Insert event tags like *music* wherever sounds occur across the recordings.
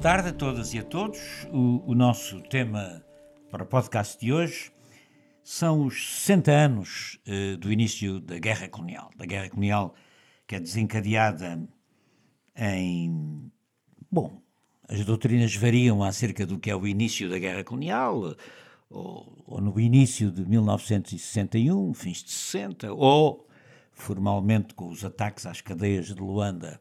boa tarde a todas e a todos. O, o, nosso tema para o podcast de hoje são os 60 anos uh, do início da Guerra Colonial. Da Guerra Colonial que é desencadeada em. Bom, as doutrinas variam acerca do que é o início da Guerra Colonial, ou, ou no início de 1961, fins de 60, ou formalmente com os ataques às cadeias de Luanda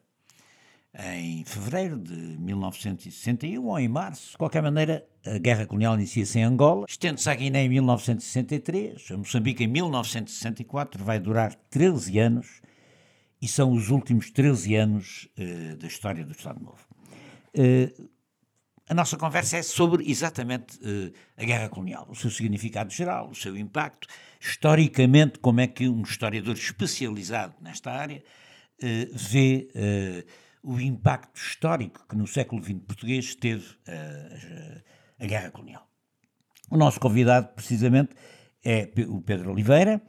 em fevereiro de 1961 ou em março. De qualquer maneira, a guerra colonial inicia-se em Angola, estende-se à Guiné em 1963, a Moçambique em 1964, vai durar 13 anos e são os últimos 13 anos uh, da história do Estado Novo. Uh, a nossa conversa é sobre exatamente uh, a guerra colonial, o seu significado geral, o seu impacto, historicamente, como é que um historiador especializado nesta área vê o impacto histórico que no século XX português teve a, eh, a, a Guerra Colonial. O nosso convidado, precisamente, é o Pedro Oliveira.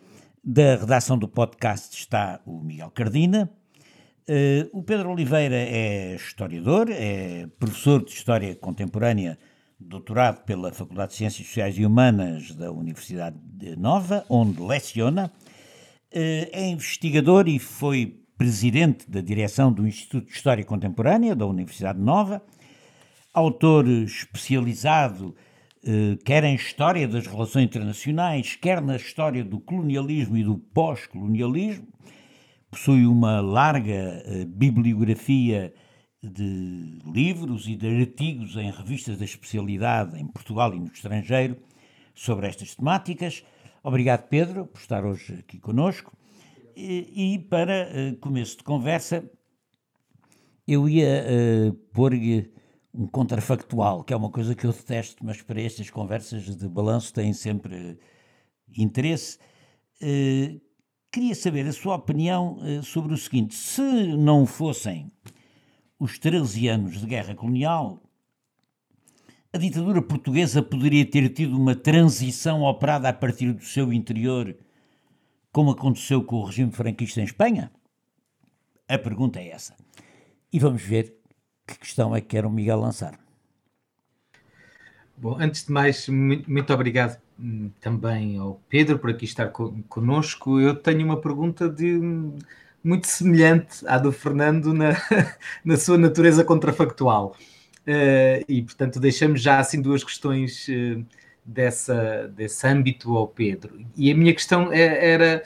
Da redação do podcast está o Miguel Cardina. Uh, o Pedro Oliveira é historiador, é professor de História Contemporânea, doutorado pela Faculdade de Ciências Sociais e Humanas da Universidade de Nova, onde leciona. Uh, é investigador e foi presidente da direção do Instituto de História Contemporânea da Universidade Nova, autor especializado eh, quer em história das relações internacionais, quer na história do colonialismo e do pós-colonialismo, possui uma larga eh, bibliografia de livros e de artigos em revistas da especialidade em Portugal e no estrangeiro sobre estas temáticas. Obrigado, Pedro, por estar hoje aqui conosco. E, para uh, começo de conversa, eu ia uh, pôr-lhe um contrafactual, que é uma coisa que eu detesto, mas para estas conversas de balanço têm sempre interesse. Uh, queria saber a sua opinião uh, sobre o seguinte: se não fossem os 13 anos de guerra colonial, a ditadura portuguesa poderia ter tido uma transição operada a partir do seu interior como aconteceu com o regime franquista em Espanha? A pergunta é essa. E vamos ver que questão é que quer o Miguel lançar. Bom, antes de mais, muito, obrigado hum, também ao Pedro por aqui estar conosco. Eu tenho uma pergunta de hum, muito semelhante à do Fernando na, *laughs* na sua natureza contrafactual. Uh, e, portanto, deixamos já assim duas questões uh, dessa, desse âmbito ao Pedro. E a minha questão é, era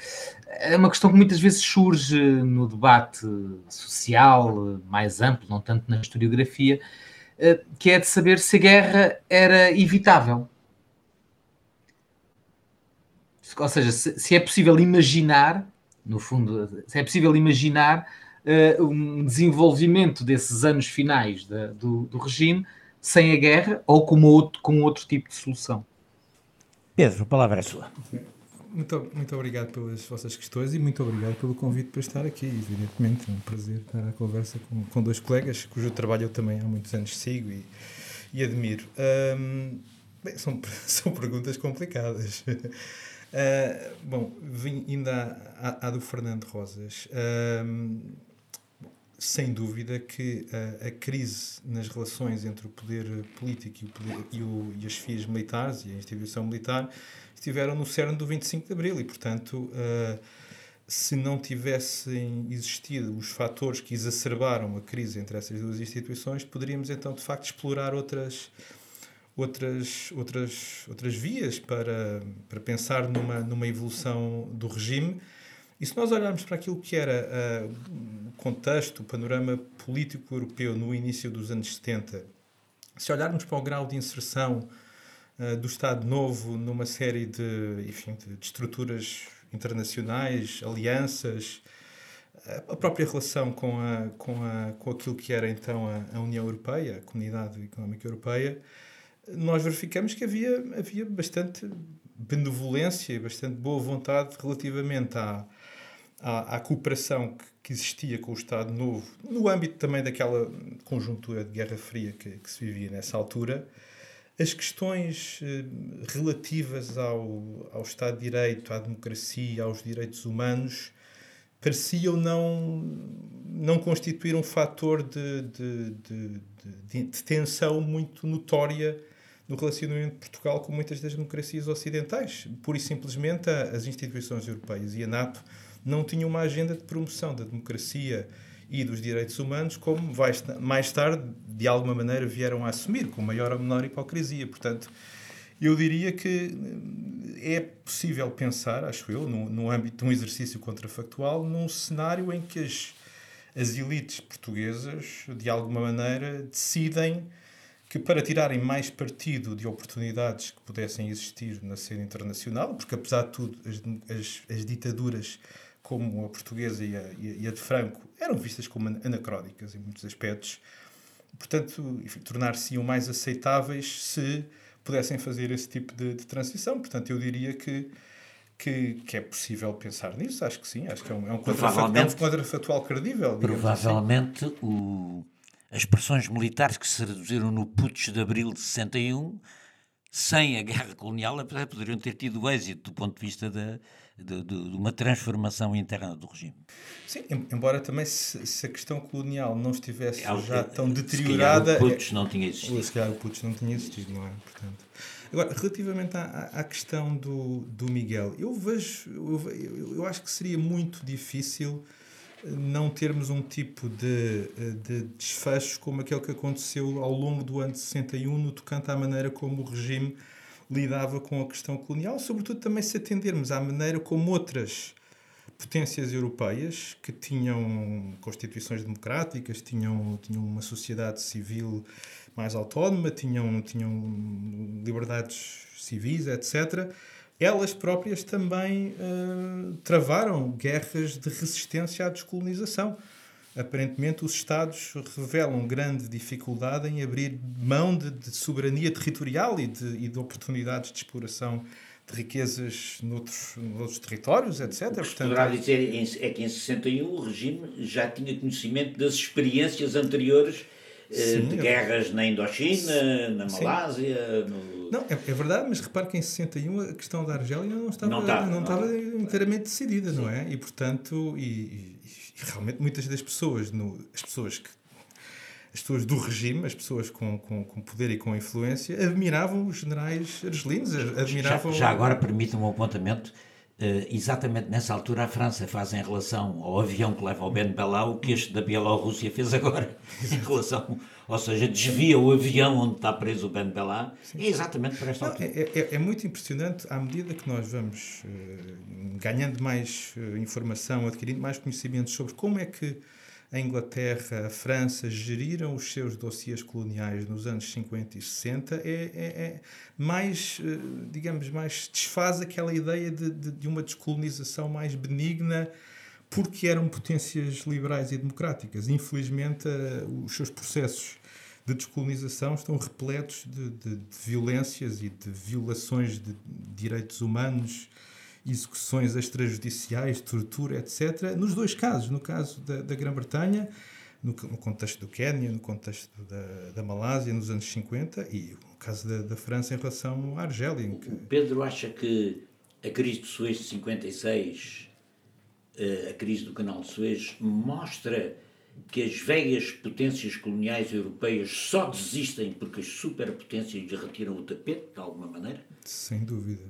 é uma questão que muitas vezes surge no debate social mais amplo, não tanto na historiografia, eh, que é de saber se a guerra era evitável. Ou seja, se, é possível imaginar, no fundo, se é possível imaginar uh, um desenvolvimento desses anos finais do, do regime sem a guerra ou com outro, com outro tipo de solução. Pedro, a palavra é sua. Muito, muito obrigado pelas vossas questões e muito obrigado pelo convite para estar aqui. Evidentemente, é um prazer estar à conversa com, com dois colegas cujo trabalho eu também há muitos anos sigo e, e admiro. Um, bem, são, *laughs* são perguntas complicadas. Uh, *laughs* bom, vim ainda à, à, do Fernando Rosas. Um, sem dúvida que a, a, crise nas relações entre o poder político e, o poder, e, o, e as FIAs militares e a instituição militar estiveram no cerne do 25 de Abril e, portanto, uh, se não tivessem existido os fatores que exacerbaram a crise entre essas duas instituições, poderíamos então, de facto, explorar outras outras outras outras vias para para pensar numa numa evolução do regime e se nós olharmos para aquilo que era uh, o contexto, o panorama político europeu no início dos anos 70, se olharmos para o grau de inserção uh, do Estado Novo numa série de, enfim, de, de estruturas internacionais, alianças, a própria relação com, a, com, a, com aquilo que era então a, a União Europeia, a Comunidade Económica Europeia, nós verificamos que havia, havia bastante benevolência, bastante boa vontade relativamente à, à, à cooperação que, que, existia com o Estado Novo, no âmbito também daquela conjuntura de Guerra Fria que, que se vivia nessa altura, as questões eh, relativas ao, ao Estado de Direito, à democracia, aos direitos humanos, pareciam não, não constituir um fator de, de, de, de, tensão muito notória no relacionamento de Portugal com muitas das democracias ocidentais. Pura e simplesmente, as instituições europeias e a NATO não tinham uma agenda de promoção da democracia e dos direitos humanos, como mais tarde, de alguma maneira, vieram a assumir, com maior ou menor hipocrisia. Portanto, eu diria que eh, é possível pensar, acho eu, no, no âmbito de um exercício contrafactual, num cenário em que as, as elites portuguesas, de alguma maneira, decidem que para tirarem mais partido de oportunidades que pudessem existir na cena internacional, porque apesar de tudo as, as, as ditaduras como a portuguesa e a, e a, de Franco eram vistas como anacrónicas em muitos aspectos, portanto, tornar-se-iam mais aceitáveis se pudessem fazer esse tipo de, de, transição. Portanto, eu diria que, que, que, é possível pensar nisso, acho que sim, acho que é um, é um, é um credível. Assim. Provavelmente assim. o as pressões militares que se reduziram no putsch de abril de 61, sem a guerra colonial, poderiam ter tido êxito do ponto de vista de, de, de, uma transformação interna do regime. Sim, embora também se, se a questão colonial não estivesse é, já tão deteriorada... Se calhar o putsch não tinha existido. Se calhar o putsch não tinha existido, não é? Portanto, agora, relativamente à, à questão do, do Miguel, eu vejo... Eu, eu, eu acho que seria muito difícil não termos um tipo de, de desfecho como aquele que aconteceu ao longo do ano de 61 no tocante à maneira como o regime lidava com a questão colonial, sobretudo também se atendermos à maneira como outras potências europeias que tinham constituições democráticas, tinham, tinham uma sociedade civil mais autónoma, tinham, tinham liberdades civis, etc., elas próprias também uh, travaram guerras de resistência à descolonização. Aparentemente, os Estados revelam grande dificuldade em abrir mão de, de soberania territorial e de, e de, oportunidades de exploração de riquezas noutros, noutros territórios, etc. O que Portanto, poderá dizer é que em 61 o regime já tinha conhecimento das experiências anteriores eh, Sim, de guerras na Indochina, na Malásia, no não, é, é, verdade, mas repare que em 61 a questão da Argélia não estava, não, tá, não, não estava inteiramente decidida, sim. não é? E portanto, e, e, e, realmente muitas das pessoas, no, as pessoas que as pessoas do regime, as pessoas com, com, com poder e com influência, admiravam os generais argelinos, admiravam... Já, já agora permite um apontamento, Uh, exatamente nessa altura a França faz em relação ao avião que leva ao Ben Bella o que este da Bielorrússia fez agora *laughs* em relação ou seja, desvia o avião onde está preso o Ben Bella, é exatamente para esta altura. É, é, é, muito impressionante, à medida que nós vamos uh, ganhando mais uh, informação, adquirindo mais conhecimentos sobre como é que a Inglaterra, a França geriram os seus dossiês coloniais nos anos 50 e 60, é, é, é mais, uh, digamos, mais desfaz aquela ideia de, de, de uma descolonização mais benigna, porque eram potências liberais e democráticas. Infelizmente, uh, os seus processos de descolonização estão repletos de, de, de, violências e de violações de direitos humanos, execuções extrajudiciais, tortura, etc. Nos dois casos, no caso da, da Grã-Bretanha, no, no, contexto do Quênia, no contexto da, da Malásia, nos anos 50, e no caso da, da França em relação à Argélia. Que... Pedro acha que a crise de Suez de 56 eh, a crise do canal de Suez mostra que as velhas potências coloniais europeias só desistem porque as superpotências lhe retiram o tapete, de alguma maneira? Sem dúvida.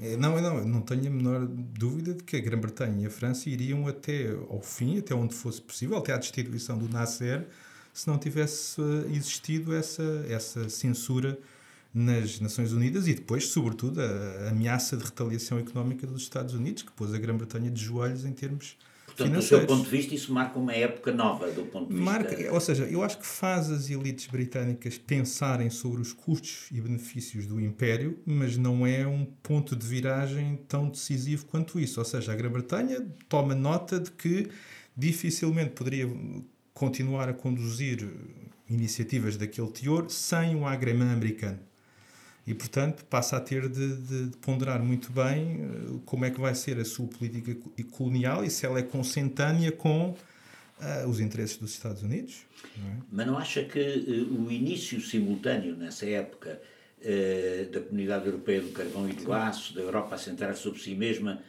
É, não, não, não tenho a menor dúvida de que a Grã-Bretanha e a França iriam até ao fim, até onde fosse possível, até à destituição do Nasser, se não tivesse eh, existido essa, essa censura nas Nações Unidas e depois, sobretudo, a, ameaça de retaliação económica dos Estados Unidos, que pôs a Grã-Bretanha de joelhos em termos Portanto, do seu ponto de vista, isso marca uma época nova do ponto de vista... Marca, ou seja, eu acho que faz as elites britânicas pensarem sobre os custos e benefícios do Império, mas não é um ponto de viragem tão decisivo quanto isso. Ou seja, a Grã-Bretanha toma nota de que dificilmente poderia continuar a conduzir iniciativas daquele teor sem o agremã americano e, portanto, passa a ter de, de, de, ponderar muito bem uh, como é que vai ser a sua política colonial e se ela é consentânea com uh, os interesses dos Estados Unidos. Não é? Mas não acha que uh, o início simultâneo, nessa época, da Comunidade Europeia do Carvão e do Aço, da Europa a centrar sobre si mesma,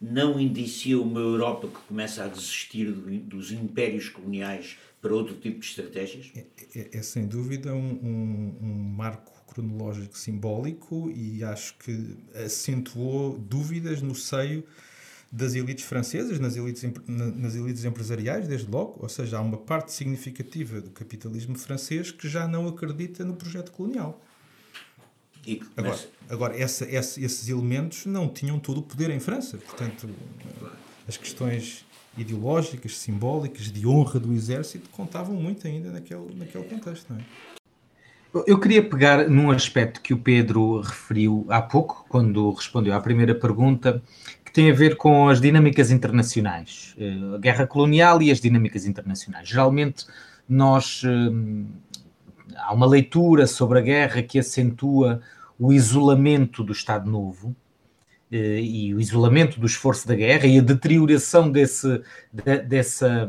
não indicia uma Europa que começa a desistir dos impérios coloniais para outro tipo de estratégias? É, é, é sem dúvida um, um, um, marco cronológico simbólico e acho que acentuou dúvidas no seio das elites francesas, nas elites, nas elites empresariais, desde logo, ou seja, há uma parte significativa do capitalismo francês que já não acredita no projeto colonial. E agora, agora essa, essa, esses elementos não tinham todo o poder em França, portanto, as questões ideológicas, simbólicas, de honra do exército contavam muito ainda naquele, naquele contexto, não é? Eu queria pegar num aspecto que o Pedro referiu há pouco, quando respondeu à primeira pergunta, tem a ver com as dinâmicas internacionais, eh, a guerra colonial e as dinâmicas internacionais. Geralmente, nós eh, há uma leitura sobre a guerra que acentua o isolamento do Estado Novo eh, e o isolamento do esforço da guerra e a deterioração desse, dessa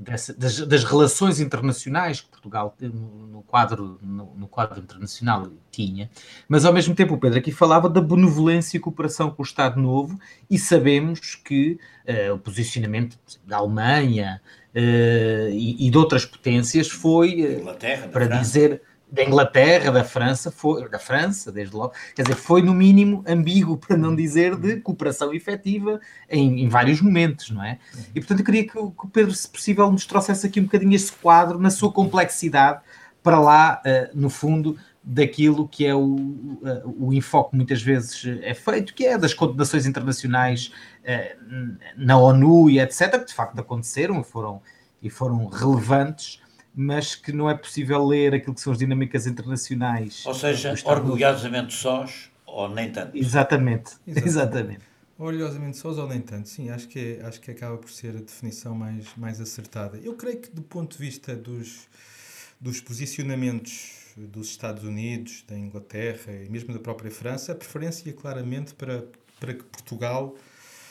dessa, das, das, relações internacionais que Portugal no, quadro, no, no, quadro internacional tinha, mas ao mesmo tempo o Pedro aqui falava da benevolência e cooperação com o Estado Novo e sabemos que uh, o posicionamento da Alemanha uh, e, e, de outras potências foi uh, para dizer da Inglaterra, da França, foi, da França, desde logo, quer dizer, foi no mínimo ambíguo, para não dizer de cooperação efetiva em, em vários momentos, não é? E portanto eu queria que, que o Pedro, se possível, nos trouxesse aqui um bocadinho esse quadro, na sua complexidade, para lá, uh, no fundo, daquilo que é o, uh, o enfoque muitas vezes é feito, que é das condenações internacionais uh, na ONU e etc., que de facto aconteceram e foram, e foram relevantes, mas que não é possível ler aquilo que são as dinâmicas internacionais. Ou seja, orgulhosamente sós ou nem tanto. Exatamente, *laughs* exatamente. exatamente. Orgulhosamente sós ou nem tanto, sim, acho que, é, acho que acaba por ser a definição mais, mais acertada. Eu creio que do ponto de vista dos, dos posicionamentos dos Estados Unidos, da Inglaterra e mesmo da própria França, a preferência ia claramente para, para que Portugal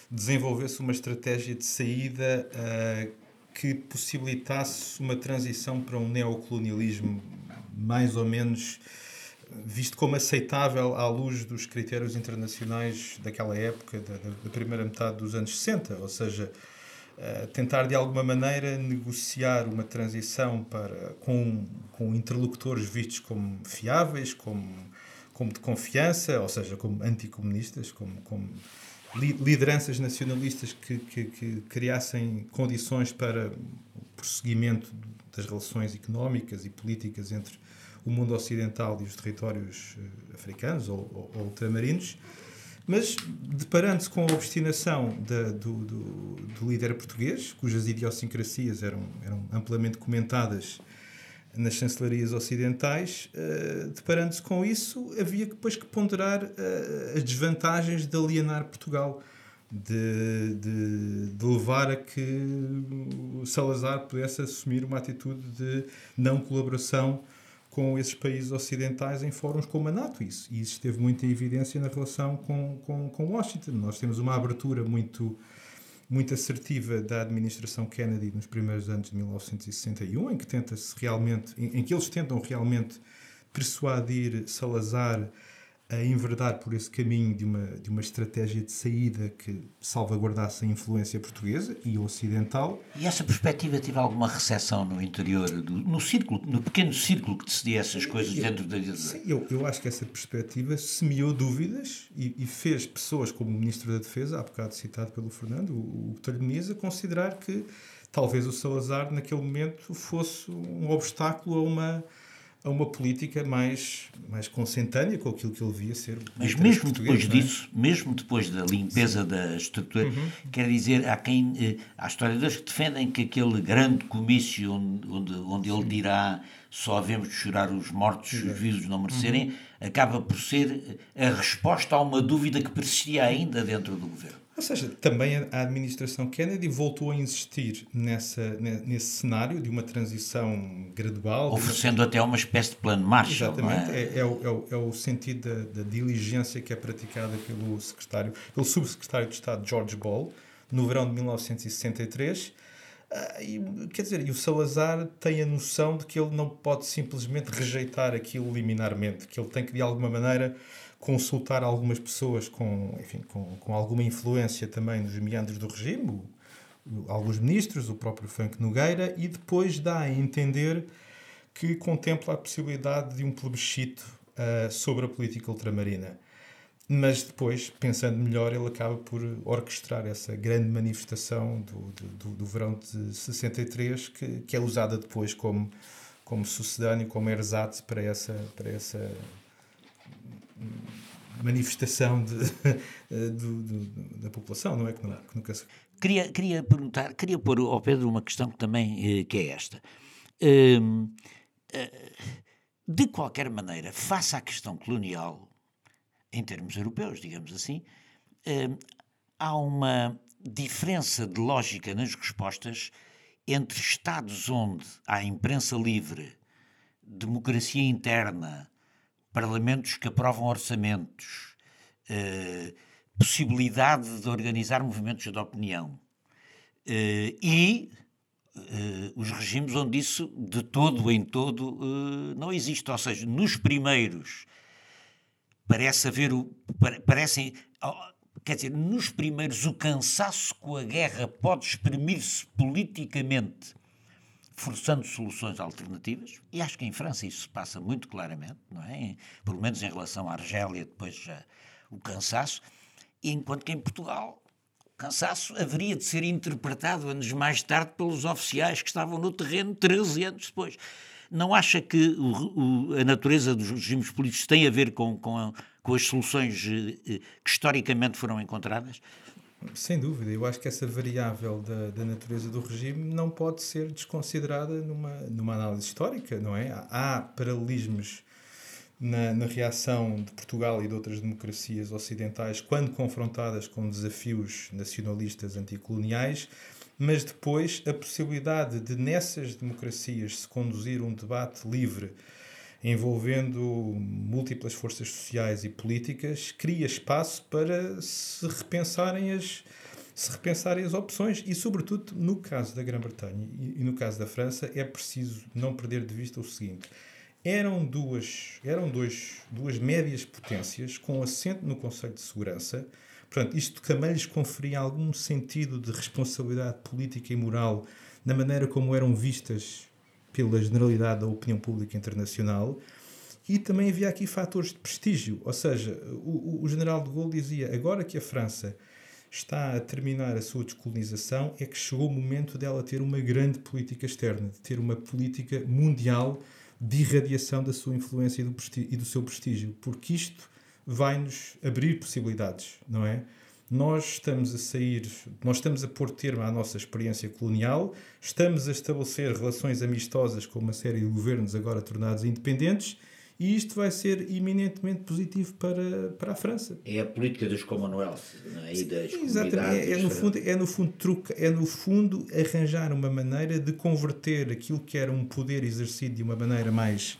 desenvolvesse uma estratégia de saída uh, que possibilitasse uma transição para um neocolonialismo mais ou menos visto como aceitável à luz dos critérios internacionais daquela época, da, da primeira metade dos anos 60, ou seja, uh, tentar de alguma maneira negociar uma transição para, com, com interlocutores vistos como fiáveis, como, como de confiança, ou seja, como anticomunistas, como, como lideranças nacionalistas que, que, que, criassem condições para o prosseguimento das relações económicas e políticas entre o mundo ocidental e os territórios eh, africanos ou, ou, ou ultramarinos, mas deparando-se com a obstinação da, do, do, do, líder português, cujas idiosincrasias eram, eram amplamente comentadas nas chancelarias ocidentais, uh, deparando-se com isso, havia depois que ponderar uh, as desvantagens de alienar Portugal, de, de, de, levar a que Salazar pudesse assumir uma atitude de não colaboração com esses países ocidentais em fóruns como a NATO. Isso, e isso esteve muito em evidência na relação com, com, com Washington. Nós temos uma abertura muito muito assertiva da administração Kennedy nos primeiros anos de 1961, em que tenta-se realmente, em, em, que eles tentam realmente persuadir Salazar a enverdar por esse caminho de uma, de uma estratégia de saída que salvaguardasse a influência portuguesa e ocidental. E essa perspectiva teve alguma recessão no interior, do, no círculo, no pequeno círculo que decidia essas coisas eu, dentro da... Sim, eu, eu acho que essa perspectiva semeou dúvidas e, e, fez pessoas como o Ministro da Defesa, há bocado citado pelo Fernando, o, o Talhoniza, considerar que talvez o Salazar naquele momento fosse um obstáculo a uma a uma política mais, mais consentânea com aquilo que ele via ser. Mas mesmo depois é? disso, mesmo depois da limpeza Sim. da estrutura, uhum. quer dizer, há quem, eh, há historiadores que defendem que aquele grande comício onde, onde ele dirá só havemos de chorar os mortos os vivos não merecerem, uhum. acaba por ser a resposta a uma dúvida que persistia ainda dentro do governo. Ou seja, também a administração Kennedy voltou a insistir nessa, nesse cenário de uma transição gradual. Oferecendo uma... até uma espécie de plano Marshall. Exatamente, é? É, é, o, é, o, é, o, sentido da, da, diligência que é praticada pelo secretário, pelo subsecretário de Estado George Ball, no verão de 1963. Ah, e, quer dizer, e o Salazar tem a noção de que ele não pode simplesmente rejeitar aquilo liminarmente, que ele tem que, de alguma maneira, consultar algumas pessoas com, enfim, com, com alguma influência também nos meandros do regime, alguns ministros, o próprio Franco Nogueira, e depois dá a entender que contempla a possibilidade de um plebiscito uh, sobre a política ultramarina. Mas depois, pensando melhor, ele acaba por orquestrar essa grande manifestação do, do, do verão de 63, que, que é usada depois como, como sucedâneo, como ersatz para essa, para essa manifestação de, *laughs* do, do, da população, não é? Que, que nunca se... queria, queria perguntar, queria pôr ao Pedro uma questão que também eh, que é esta. Hum, eh, de qualquer maneira, face à questão colonial, em termos europeus, digamos assim, hum, há uma diferença de lógica nas respostas entre Estados onde há imprensa livre, democracia interna, parlamentos que aprovam orçamentos, eh, possibilidade de organizar movimentos de opinião eh, e eh, os regimes onde isso de todo em todo não existe. Ou seja, nos primeiros parece haver o. Parecem. Quer dizer, nos primeiros, o cansaço com a guerra pode exprimir-se politicamente, forçando soluções alternativas, e acho que em França isso se passa muito claramente, não é? Pelo menos em relação à Argélia, depois já o cansaço, enquanto que em Portugal o cansaço haveria de ser interpretado anos mais tarde pelos oficiais que estavam no terreno 13 anos depois. Não acha que o, o, a natureza dos regimes políticos tem a ver com, com, com as soluções eh, eh, que historicamente foram encontradas? Sem dúvida, eu acho que essa variável da, da natureza do regime não pode ser desconsiderada numa, numa análise histórica, não é? Há paralelismos na, na, reação de Portugal e de outras democracias ocidentais quando confrontadas com desafios nacionalistas anticoloniais mas depois a possibilidade de nessas democracias se conduzir um debate livre envolvendo múltiplas forças sociais e políticas cria espaço para se repensarem as se repensarem as opções e sobretudo no caso da Grã-Bretanha e no caso da França é preciso não perder de vista o seguinte. Eram duas eram dois duas médias potências com assento no Conselho de Segurança. Portanto, isto também lhes conferia algum sentido de responsabilidade política e moral na maneira como eram vistas pela generalidade da opinião pública internacional. E também havia aqui fatores de prestígio, ou seja, o, o general de Gaulle dizia: agora que a França está a terminar a sua descolonização, é que chegou o momento dela ter uma grande política externa, de ter uma política mundial de irradiação da sua influência e do, e do seu prestígio, porque isto vai-nos abrir possibilidades, não é? Nós estamos a sair, nós estamos a pôr termo à nossa experiência colonial, estamos a estabelecer relações amistosas com uma série de governos agora tornados independentes e isto vai ser eminentemente positivo para, para a França. É a política dos Commonwealth é? e das Exatamente, é, é, no fundo, é, no fundo, truque, é no fundo arranjar uma maneira de converter aquilo que era um poder exercido de uma maneira mais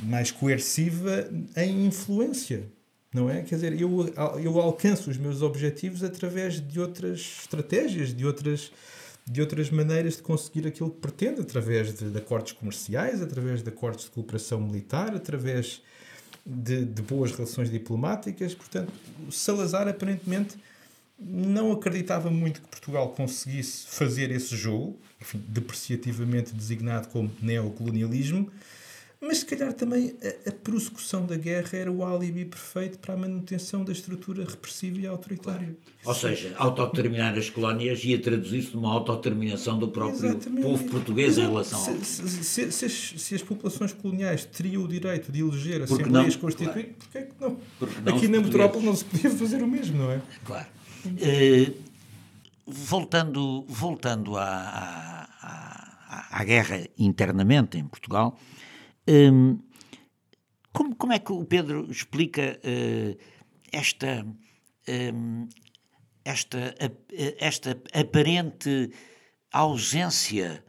mais coerciva em influência, não é? Quer dizer, eu, eu alcanço os meus objetivos através de outras estratégias, de outras, de outras maneiras de conseguir aquilo que pretendo, através de, de acordos comerciais, através de acordos de cooperação militar, através de, de boas relações diplomáticas. Portanto, Salazar aparentemente não acreditava muito que Portugal conseguisse fazer esse jogo, enfim, depreciativamente designado como neocolonialismo, mas se calhar também a, a prossecução da guerra era o álibi perfeito para a manutenção da estrutura repressiva e autoritária. Ou seja, autodeterminar as colónias ia traduzir-se numa autodeterminação do próprio Exatamente. povo português em relação ao. Se, se, se, as, se, as, populações coloniais teriam o direito de eleger assembleias constituintes, claro. porquê é que não? não Aqui na metrópole não se podia fazer o mesmo, não é? Claro. Uh, voltando voltando à, à, à, à guerra internamente em Portugal. Hum, como, como é que o Pedro explica uh, esta, um, esta, esta aparente ausência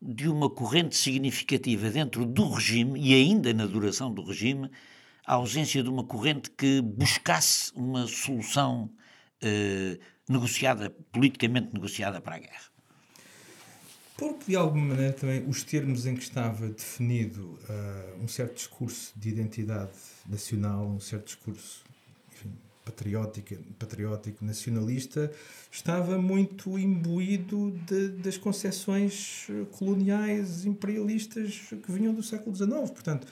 de uma corrente significativa dentro do regime e ainda na duração do regime, a ausência de uma corrente que buscasse uma solução uh, negociada, politicamente negociada para a guerra? Porque, de alguma maneira, também os termos em que estava definido uh, um certo discurso de identidade nacional, um certo discurso enfim, patriótico, patriótico, nacionalista, estava muito imbuído de, das concepções coloniais, imperialistas que vinham do século XIX. Portanto,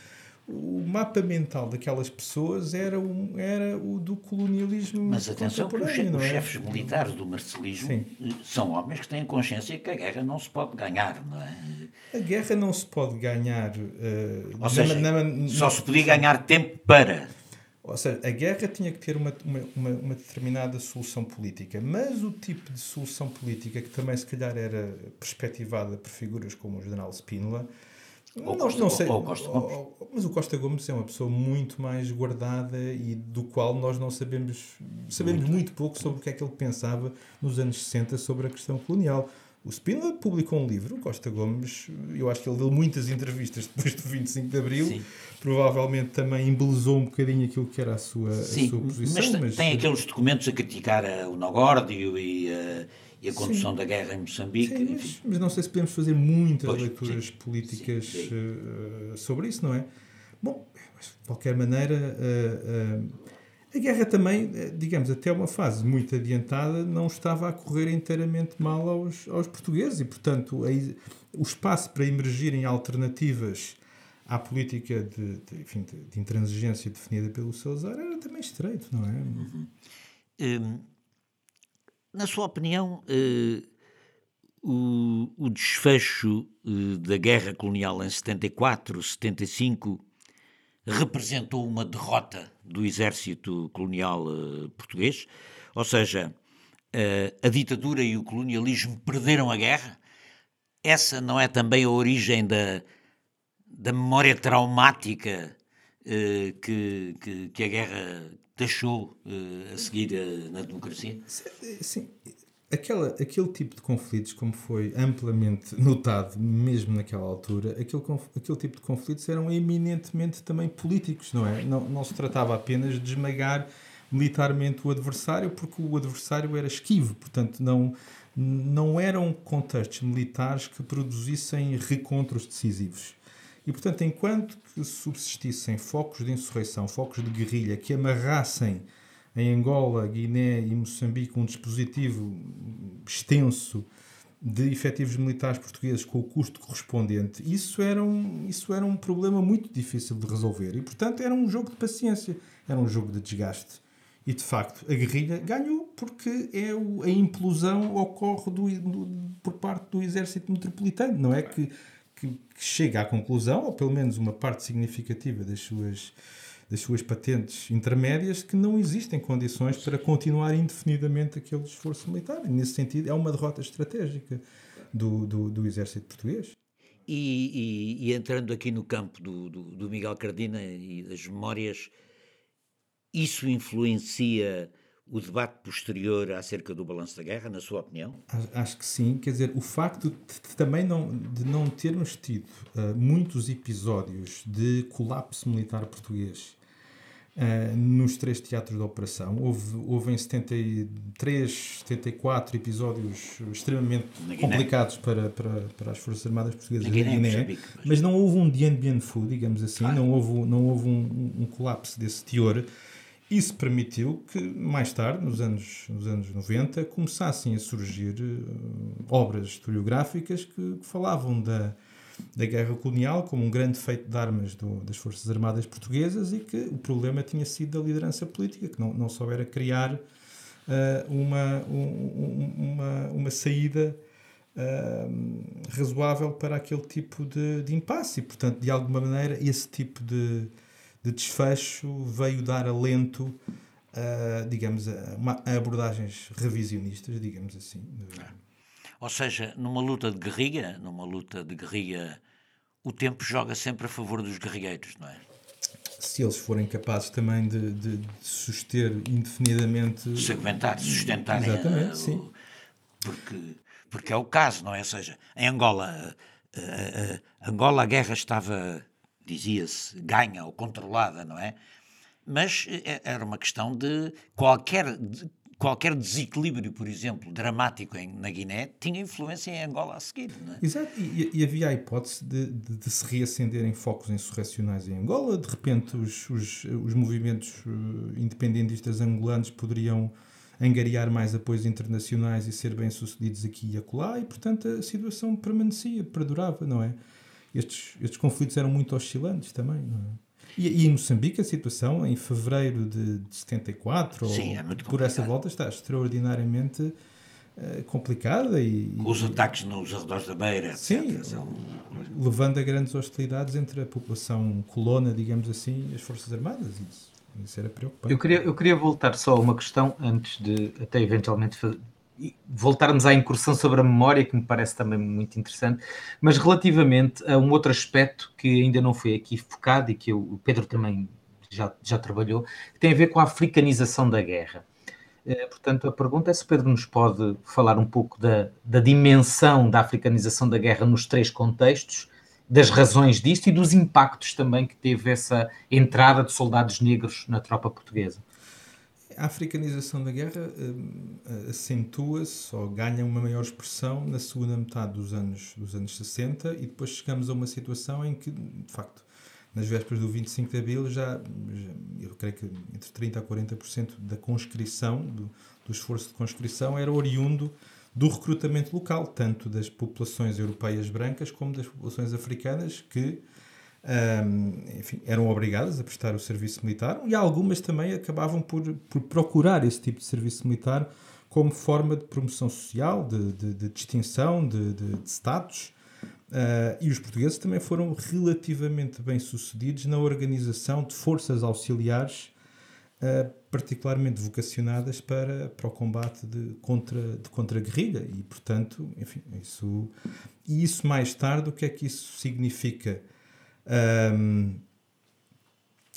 o mapa mental daquelas pessoas era, um, era o do colonialismo Mas atenção que os, che os é? chefes militares do marcelismo Sim. são homens que têm consciência que a guerra não se pode ganhar, não é? A guerra não se pode ganhar... Uh, Ou seja, na, na, só se podia ganhar tempo para... Ou seja, a guerra tinha que ter uma, uma, uma, determinada solução política, mas o tipo de solução política que também se calhar era perspectivada por figuras como o general Spínola, ou não, Costa, não sei, ou Costa Gomes. Mas o Costa Gomes é uma pessoa muito mais guardada e do qual nós não sabemos, sabemos muito, muito pouco sobre o que é que ele pensava nos anos 60 sobre a questão colonial. O Spínola publicou um livro, o Costa Gomes, eu acho que ele deu muitas entrevistas depois do 25 de Abril, Sim. provavelmente também embelezou um bocadinho aquilo que era a sua, Sim, a sua posição. Mas, mas tem aqueles documentos a criticar o Nogórdio e... Uh e a condução sim. da guerra em Moçambique. Sim, mas, mas, não sei se podemos fazer muitas pois, leituras sim, políticas uh, sobre isso, não é? Bom, de qualquer maneira, uh, uh, a guerra também, digamos, até uma fase muito adiantada, não estava a correr inteiramente mal aos, aos portugueses e, portanto, a, o espaço para emergirem alternativas à política de, de, enfim, de, de intransigência definida pelo Salazar era também estreito, não é? Uhum. Um na sua opinião, eh, o, o, desfecho eh, da guerra colonial em 74, 75 representou uma derrota do exército colonial eh, português? Ou seja, a ditadura e o colonialismo perderam a guerra? Essa não é também a origem da, da memória traumática que, que, que, a guerra deixou uh, a seguir uh, na democracia? Sim. Aquela, aquele tipo de conflitos, como foi amplamente *laughs* notado, mesmo naquela altura, aquele, aquele tipo de conflitos eram eminentemente também políticos, não é? Não, não se tratava apenas de esmagar militarmente o adversário, porque o adversário era esquivo, portanto, não, não eram contextos militares que produzissem recontros decisivos. E, portanto, enquanto que subsistissem focos de insurreição, focos de guerrilha que amarrassem em Angola, Guiné e Moçambique um dispositivo extenso de efetivos militares portugueses com o custo correspondente, isso era, um, isso era um problema muito difícil de resolver. E, portanto, era um jogo de paciência, era um jogo de desgaste. E, de facto, a guerrilha ganhou porque é o, a implosão ocorre do, do, por parte do exército metropolitano. Não é que que, que chega à conclusão, ou pelo menos uma parte significativa das suas, das suas patentes intermédias, que não existem condições para continuar indefinidamente aquele esforço militar. E, nesse sentido, é uma derrota estratégica do, do, do exército português. E, e, e, entrando aqui no campo do, do, do Miguel Cardina e das memórias, isso influencia o debate posterior acerca do balanço da guerra, na sua opinião? Acho que sim. Quer dizer, o facto de também não, de não termos tido uh, muitos episódios de colapso militar português uh, nos três teatros de operação, houve, houve em 73, 74 episódios extremamente complicados para, para, para as Forças Armadas Portuguesas da Guiné, mas não houve um Dien Bien Phu, digamos assim, ah. não houve, não houve um, um colapso desse teor. Isso permitiu que, mais tarde, nos anos, nos anos 90, começassem a surgir uh, obras historiográficas que, que, falavam da, da guerra colonial como um grande feito de armas do, das Forças Armadas Portuguesas e que o problema tinha sido da liderança política, que não, não soubera criar uh, uma, um, uma, uma saída uh, razoável para aquele tipo de, de impasse. E, portanto, de alguma maneira, esse tipo de de desfecho veio dar alento a, digamos, a, uma, a abordagens revisionistas, digamos assim. Ou seja, numa luta de guerrilha, numa luta de guerrilha, o tempo joga sempre a favor dos guerrilheiros, não é? Se eles forem capazes também de, de, de suster indefinidamente. Se aguentar, sustentar. Exatamente, a, sim. Porque, porque é o caso, não é? Ou seja, em Angola, a, Angola a guerra estava dizia-se, ganha ou controlada, não é? Mas eh, era uma questão de qualquer. De, qualquer desequilíbrio, por exemplo, dramático em, na Guiné, tinha influência em Angola a seguir. É? Exato, e, e, havia a hipótese de, de, de, se reacenderem focos insurrecionais em Angola, de repente os, os, os movimentos eh, independentistas angolanos poderiam angariar mais apoios internacionais e ser bem-sucedidos aqui e acolá, e portanto a situação permanecia, perdurava, não é? Estes, estes conflitos eram muito oscilantes também, não é? E, e, em Moçambique a situação, em fevereiro de, de 74, Sim, ou é por essa volta, está extraordinariamente uh, complicada. E, Os ataques nos arredores da Beira, Sim, são... levando a grandes hostilidades entre a população colona, digamos assim, e as Forças Armadas. Isso, isso era preocupante. Eu queria, eu queria voltar só a uma questão antes de até eventualmente voltarmos à incursão sobre a memória, que me parece também muito interessante, mas relativamente a um outro aspecto que ainda não foi aqui focado e que eu, o Pedro também já, já trabalhou, que tem a ver com a africanização da guerra. Eh, portanto, a pergunta é se o Pedro nos pode falar um pouco da, da dimensão da africanização da guerra nos três contextos, das razões disto e dos impactos também que teve essa entrada de soldados negros na tropa portuguesa a africanização da guerra uh, acentua-se ou ganha uma maior expressão na segunda metade dos anos, dos anos 60 e depois chegamos a uma situação em que, de facto, nas vésperas do 25 de Abril, já, já eu creio que entre 30% a 40% da conscrição, do, do esforço de conscrição, era oriundo do recrutamento local, tanto das populações europeias brancas como das populações africanas que um, enfim, eram obrigadas a prestar o serviço militar e algumas também acabavam por, por procurar esse tipo de serviço militar como forma de promoção social, de, de, de distinção, de, de, de status. Uh, e os portugueses também foram relativamente bem sucedidos na organização de forças auxiliares, uh, particularmente vocacionadas para, para o combate de contra, de contra-guerrilha. E, portanto, enfim, isso, e isso mais tarde, o que é que isso significa? Um,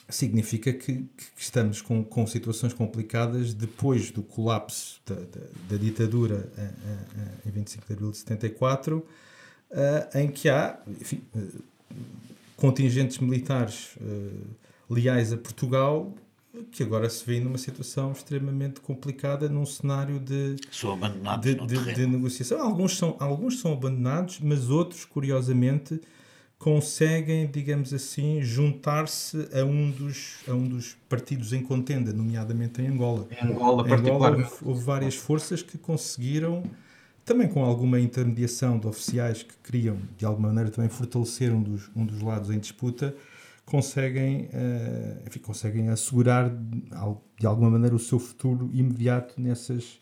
significa que, que, estamos com, com situações complicadas depois do colapso da, da, da ditadura em 25 de abril de 74, uh, em que há enfim, uh, contingentes militares uh, leais a Portugal que agora se vê numa situação extremamente complicada num cenário de, de, de, de, negociação. Alguns são, alguns são abandonados, mas outros, curiosamente, conseguem, digamos assim, juntar-se a um dos a um dos partidos em contenda, nomeadamente em Angola. Em Angola, em Angola houve, houve, várias forças que conseguiram, também com alguma intermediação de oficiais que queriam, de alguma maneira, também fortalecer um dos, um dos lados em disputa, conseguem, uh, enfim, conseguem assegurar de alguma maneira o seu futuro imediato nessas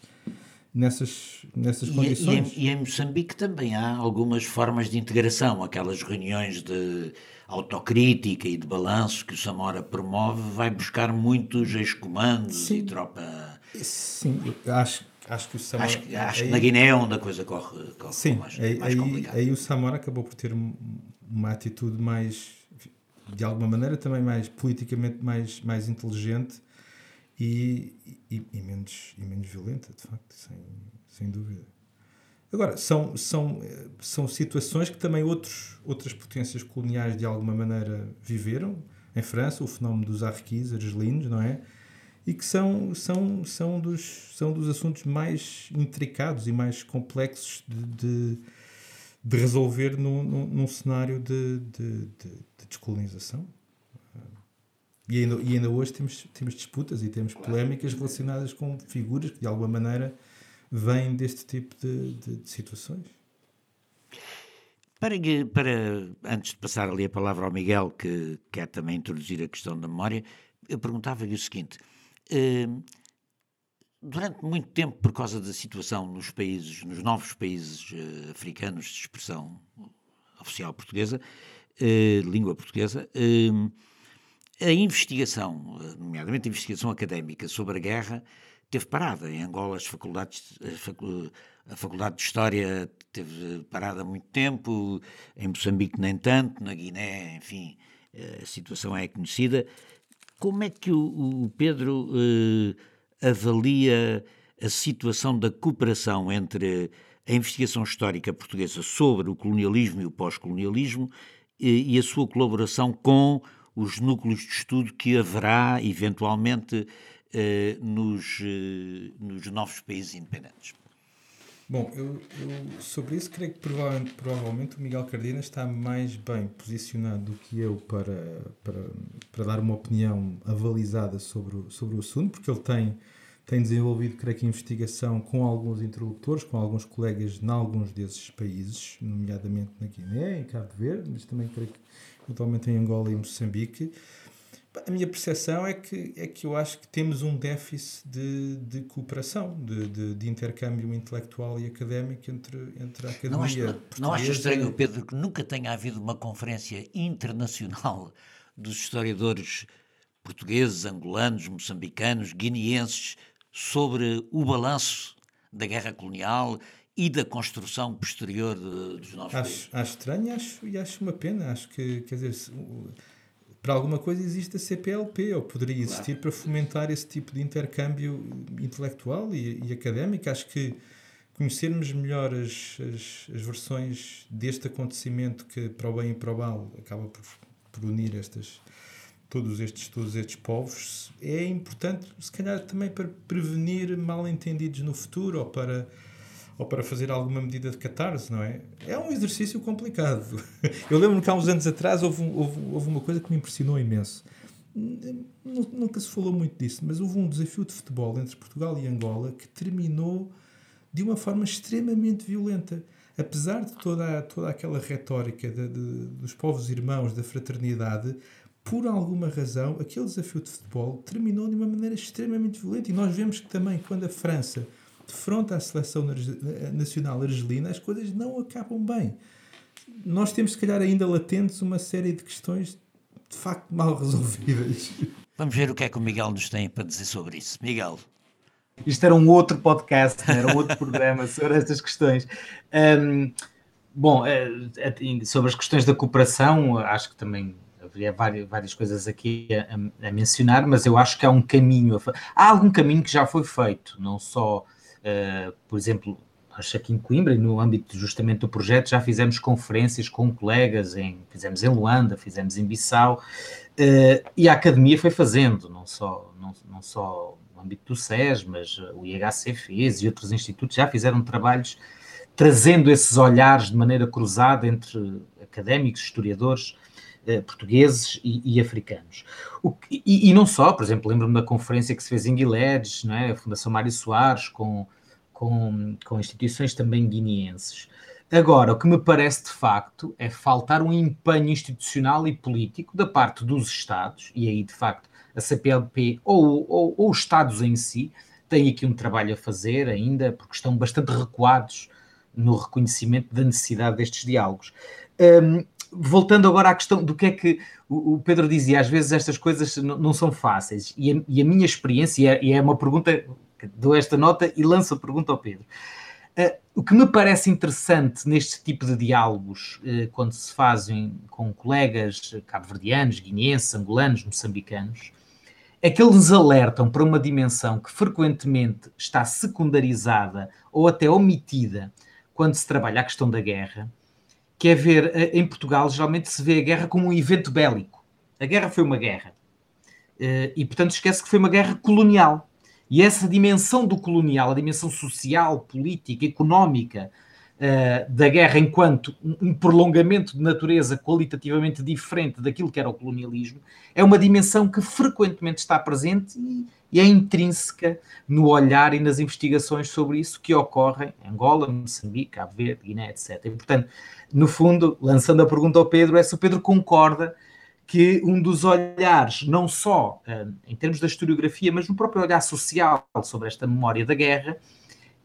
nessas, nessas condições. E, e, em, e, em, Moçambique também há algumas formas de integração, aquelas reuniões de autocrítica e de balanço que o Samora promove, vai buscar muitos ex-comandos e tropa. Sim, acho, acho que o Samora. Acho, acho aí, que na Guiné é onde a coisa corre, corre sim, mais, aí, mais complicada. Aí, aí o Samora acabou por ter uma atitude mais, de alguma maneira, também mais politicamente mais, mais inteligente e, e, e, menos, e menos violenta, de facto, sem, sem dúvida. Agora, são, são, são situações que também outros, outras potências coloniais de alguma maneira viveram. Em França, o fenómeno dos arrequis, argelinos, não é? E que são, são, são, dos, são dos assuntos mais intricados e mais complexos de, de, de resolver no, no, num cenário de, de, de, de descolonização. E ainda, e ainda hoje temos, temos disputas e temos polémicas relacionadas com figuras que de alguma maneira vêm deste tipo de, de, de situações. Para, para, antes de passar ali a palavra ao Miguel, que quer também introduzir a questão da memória, eu perguntava-lhe o seguinte: uh, durante muito tempo, por causa da situação nos países, nos novos países uh, africanos de expressão oficial portuguesa, uh, língua portuguesa, a investigação, nomeadamente a investigação académica sobre a guerra, teve parada. Em Angola, as faculdades, a Faculdade de História teve parada há muito tempo, em Moçambique nem tanto, na Guiné, enfim, a situação é conhecida. Como é que o, o Pedro eh, avalia a situação da cooperação entre a investigação histórica portuguesa sobre o colonialismo e o pós-colonialismo e, eh, e a sua colaboração com os núcleos de estudo que haverá, eventualmente, nos, nos novos países independentes. Bom, eu, eu, sobre isso creio que provavelmente, provavelmente o Miguel Cardenas está mais bem posicionado do que eu para, para, para dar uma opinião avalizada sobre o, sobre o assunto, porque ele tem, tem desenvolvido, creio que, investigação com alguns interlocutores, com alguns colegas em alguns desses países, nomeadamente na Guiné, em Cabo Verde, mas também creio que atualmente em Angola e Moçambique. A minha percepção é que, é que eu acho que temos um déficit de, de cooperação, de, de, de intercâmbio intelectual e académico entre, entre a academia. Não, acho, não acho estranho, Pedro, que nunca tenha havido uma conferência internacional *laughs* dos historiadores portugueses, angolanos, moçambicanos, guineenses sobre o balanço da guerra colonial e da construção posterior de, dos nossos acho, países. Acho estranho acho, e acho uma pena. Acho que, quer dizer, para alguma coisa existe a CPLP, ou poderia existir claro. para fomentar esse tipo de intercâmbio intelectual e, e académico. Acho que conhecermos melhor as, as, as, versões deste acontecimento que, para o bem e para o mal, acaba por, por unir estas, todos, estes, todos estes povos, é importante, se calhar, também para prevenir mal-entendidos no futuro ou para ou para fazer alguma medida de catarse, não é? É um exercício complicado. *laughs* Eu lembro-me que há uns anos atrás houve, houve, houve uma coisa que me impressionou imenso. Nunca se falou muito disso, mas houve um desafio de futebol entre Portugal e Angola que terminou de uma forma extremamente violenta. Apesar de toda, toda aquela retórica de, de, dos povos irmãos, da fraternidade, por alguma razão, aquele desafio de futebol terminou de uma maneira extremamente violenta. E nós vemos que também, quando a França defronta a seleção nacional argelina, as coisas não acabam bem. Nós temos, se calhar, ainda latentes uma série de questões de facto mal *laughs* resolvidas. Vamos ver o que é que o Miguel nos tem para dizer sobre isso. Miguel. Isto era um outro podcast, era um outro programa sobre estas questões. Um, bom, eh, sobre as questões da cooperação, acho que também haveria várias, várias coisas aqui a, a, mencionar, mas eu acho que há um caminho. Há algum caminho que já foi feito, não só por exemplo, acho aqui em Coimbra, no âmbito justamente do projeto, já fizemos conferências com colegas, em, fizemos em Luanda, fizemos em Bissau, uh, e a academia foi fazendo, não só, não, não só no âmbito do SES, mas o IHC fez e outros institutos já fizeram trabalhos trazendo esses olhares de maneira cruzada entre académicos, historiadores, eh, portugueses e, e africanos. E, e, não só, por exemplo, lembro-me da conferência que se fez em não é? a Fundação Mário Soares, com, com, com instituições também guineenses. Agora, o que me parece de facto é faltar um empenho institucional e político da parte dos Estados, e aí de facto a CPLP ou, ou, ou os Estados em si têm aqui um trabalho a fazer ainda, porque estão bastante recuados no reconhecimento da necessidade destes diálogos. Um, voltando agora à questão do que é que o, Pedro dizia, às vezes estas coisas não, são fáceis, e a, e a minha experiência, e é, e é, uma pergunta, dou esta nota e lanço a pergunta ao Pedro. Uh, o que me parece interessante neste tipo de diálogos, uh, quando se fazem com colegas cabo-verdianos, guineenses, angolanos, moçambicanos, é que eles alertam para uma dimensão que frequentemente está secundarizada ou até omitida quando se trabalha a questão da guerra, que é ver, eh, em Portugal, geralmente se vê a guerra como um evento bélico. A guerra foi uma guerra. E, portanto, esquece que foi uma guerra colonial. E essa dimensão do colonial, a dimensão social, política, económica uh, da guerra, enquanto um prolongamento de natureza qualitativamente diferente daquilo que era o colonialismo, é uma dimensão que frequentemente está presente e, e é intrínseca no olhar e nas investigações sobre isso que ocorrem em Angola, Moçambique, Cabo Verde, Guiné, etc. E, portanto, no fundo, lançando a pergunta ao Pedro, é se o Pedro concorda que um dos olhares, não só uh, em termos da historiografia, mas no próprio olhar social sobre esta memória da guerra,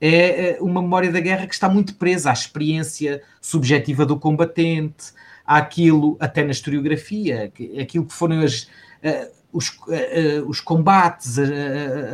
é uh, uma memória da guerra que está muito presa à experiência subjetiva do combatente, àquilo, até na historiografia, aquilo que foram as, uh, os, os combates,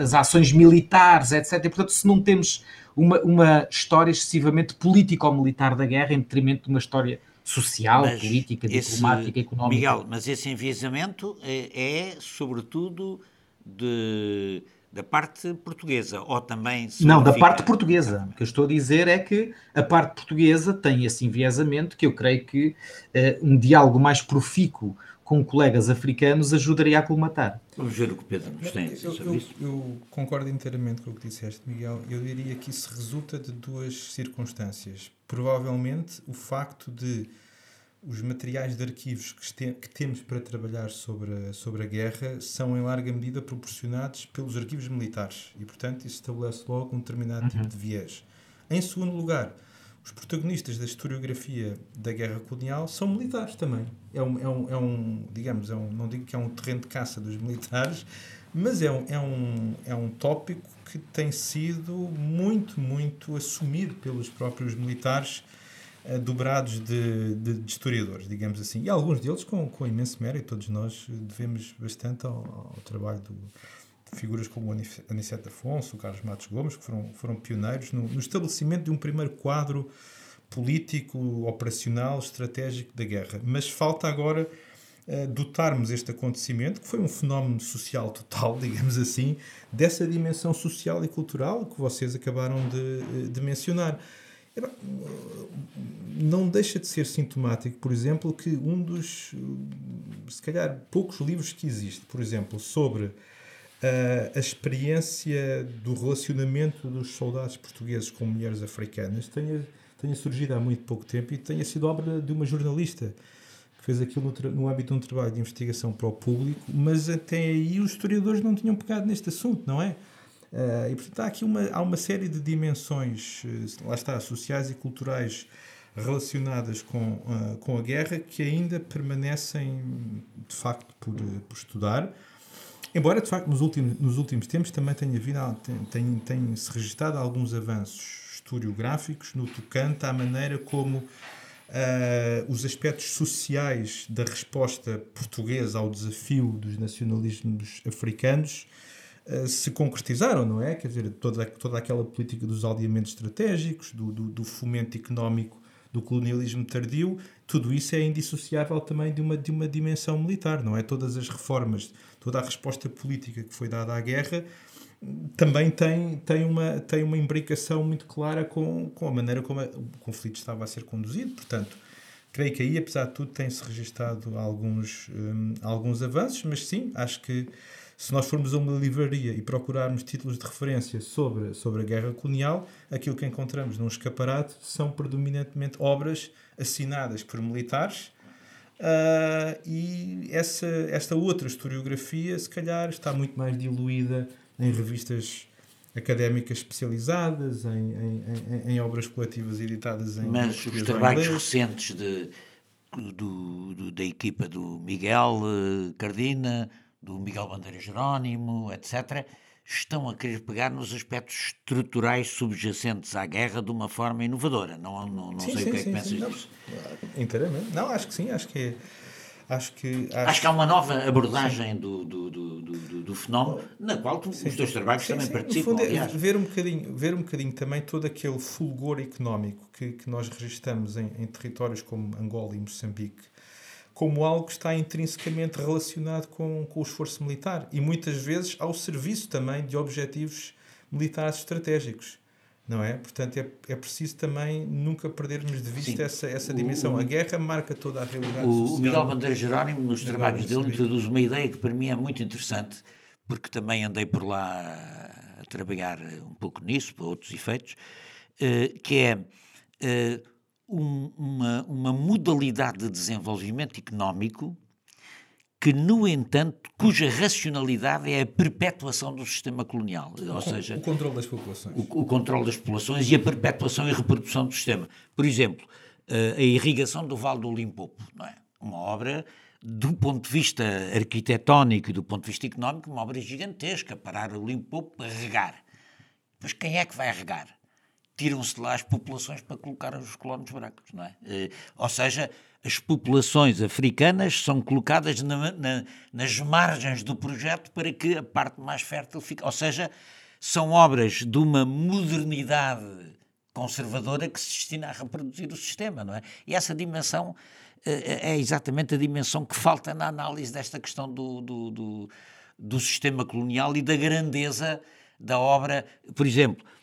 as ações militares, etc. Portanto, se não temos uma, uma história excessivamente político-militar da guerra em detrimento de uma história social, mas política, esse, diplomática, económica. Miguel, mas esse enviesamento é, é sobretudo de, da parte portuguesa, ou também... Não, da parte portuguesa. O que eu estou a dizer é que a parte portuguesa tem esse enviesamento que eu creio que uh, um diálogo mais profícuo com colegas africanos ajudaria a colmatar. Vamos ver o que Pedro nos tem a dizer sobre eu, isso. Eu concordo inteiramente com o que disseste, Miguel. Eu diria que isso resulta de duas circunstâncias. Provavelmente o facto de os materiais de arquivos que, este, que, temos para trabalhar sobre a, sobre a guerra são em larga medida proporcionados pelos arquivos militares e, portanto, isso estabelece logo um determinado uhum. tipo de viés. Em segundo lugar, os protagonistas da historiografia da guerra colonial são militares também. É um, é um, é um digamos, é um, não digo que é um terreno de caça dos militares, mas é um, é um, é um tópico que tem sido muito, muito assumido pelos próprios militares uh, dobrados de, de, de, historiadores, digamos assim. E alguns deles com, com imenso mérito, todos nós devemos bastante ao, ao trabalho do, figuras como Anicete Afonso, Carlos Matos Gomes, que foram, foram pioneiros no, no estabelecimento de um primeiro quadro político, operacional, estratégico da guerra. Mas falta agora uh, dotarmos este acontecimento, que foi um fenómeno social total, *laughs* digamos assim, dessa dimensão social e cultural que vocês acabaram de, de mencionar. Não deixa de ser sintomático, por exemplo, que um dos, se calhar, poucos livros que existe, por exemplo, sobre Uh, a experiência do relacionamento dos soldados portugueses com mulheres africanas tenha, tenha surgido há muito pouco tempo e tenha sido obra de uma jornalista que fez aquilo no, no âmbito de um trabalho de investigação para o público, mas até aí os historiadores não tinham pegado neste assunto, não é? Uh, e portanto há aqui uma, há uma série de dimensões, uh, lá está, sociais e culturais relacionadas com, uh, com a guerra que ainda permanecem de facto por, por estudar Embora, de facto, nos últimos, nos últimos tempos também tenha vindo, tem, tem, se registrado alguns avanços historiográficos no tocante à maneira como uh, os aspectos sociais da resposta portuguesa ao desafio dos nacionalismos africanos uh, se concretizaram, não é? Quer dizer, toda, toda aquela política dos aldeamentos estratégicos, do, do, do fomento económico do colonialismo tardio, tudo isso é indissociável também de uma, de uma dimensão militar, não é? Todas as reformas, toda a resposta política que foi dada à guerra também tem, tem, uma, tem uma imbricação muito clara com, com a maneira como o conflito estava a ser conduzido. Portanto, creio que aí, apesar de tudo, tem-se registado alguns, um, alguns avanços, mas sim, acho que se nós formos a uma livraria e procurarmos títulos de referência sobre, sobre a guerra colonial, aquilo que encontramos num escaparate são predominantemente obras assinadas por militares. Uh, e essa, esta outra historiografia, se calhar, está muito mais diluída em revistas académicas especializadas, em, em, em, em obras coletivas editadas em. Mas os trabalhos recentes de, do, do, da equipa do Miguel uh, Cardina do Miguel Bandeira Jerónimo, etc., estão a querer pegar nos aspectos estruturais subjacentes à guerra de uma forma inovadora. Não, não, não sim, sei sim, o que é que pensas disso. Inteiramente. Não, acho que sim, acho que é. Acho que, acho... acho que há uma nova abordagem do, do, do, do, do fenómeno, na qual tu, os teus trabalhos sim, também sim. participam. Fundo, é ver, um bocadinho, ver um bocadinho também todo aquele fulgor económico que, que nós registramos em, em territórios como Angola e Moçambique, como algo que está intrinsecamente relacionado com, com o esforço militar e muitas vezes ao serviço também de objetivos militares estratégicos. Não é? Portanto, é, é preciso também nunca perdermos de vista essa, essa dimensão. O, a guerra marca toda a realidade o, social. O Miguel Bandeira Jerónimo, nos trabalhos dele, introduz uma ideia que para mim é muito interessante, porque também andei por lá a trabalhar um pouco nisso, para outros efeitos, eh, que é eh, um, uma, uma modalidade de desenvolvimento económico que, no entanto, cuja racionalidade é a perpetuação do sistema colonial, ou seja... O controle das populações. O, o controle das populações e a perpetuação e reprodução do sistema. Por exemplo, eh, a irrigação do Vale do Limpopo, não é? Uma obra, do ponto de vista arquitetónico e do ponto de vista económico, uma obra gigantesca, parar o Limpopo para regar. Mas quem é que vai regar? Tiram-se de lá as populações para colocar os colonos brancos, não é? Eh, ou seja, as populações africanas são colocadas na, na, nas margens do projeto para que a parte mais fértil fique. Ou seja, são obras de uma modernidade conservadora que se destina a reproduzir o sistema, não é? E essa dimensão é exatamente a dimensão que falta na análise desta questão do, do, do, do sistema colonial e da grandeza da obra. Por exemplo, eh,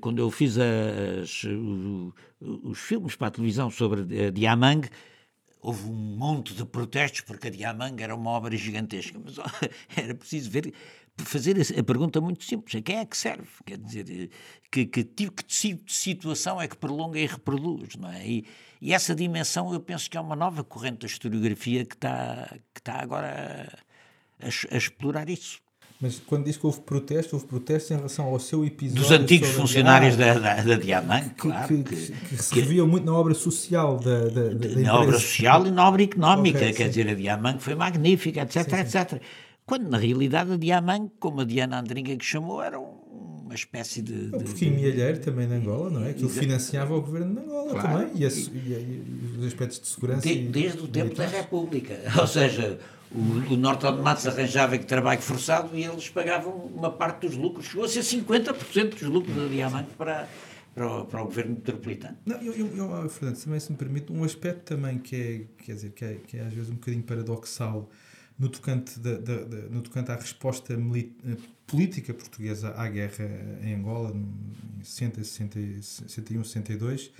quando eu fiz as, os filmes para a televisão sobre Diamang, houve um monte de protestos porque a Diamanga era uma obra gigantesca, mas *laughs* era preciso ver, fazer a pergunta muito simples: a quem é que serve? Quer dizer, que, que tipo de situação é que prolonga e reproduz, não é? E, e, essa dimensão eu penso que é uma nova corrente da historiografia que está, que está agora a, a, a explorar isso. Mas quando diz que houve protesto, houve protesto em relação ao seu episódio. Dos antigos funcionários da, da, da Diamante, claro. Que, que, que, que se reviam muito na obra social da, da, da Na obra social e na obra económica. Okay, quer sim. dizer, a Diamante foi magnífica, etc, sim, sim. etc. Quando, na realidade, a Diamante, como a Diana Andringa que chamou, era uma espécie de... O Porquinho Milheiro também na Angola, não é? Que ele financiava o governo de Angola claro. também. E, a, e, e, os aspectos de segurança. De, desde o tempo da República. *laughs* Ou seja o, o Norte de Matos arranjava que trabalho forçado e eles pagavam uma parte dos lucros, chegou a ser 50% dos lucros da Diamante para, para o, para o governo metropolitano. Não, eu, eu, eu, Fernando, também se me permite, um aspecto também que é, quer dizer, que é, que é às vezes um bocadinho paradoxal no tocante, da, da, da, no tocante à resposta eh, política portuguesa à guerra em Angola, em 60, 60, 61, 62,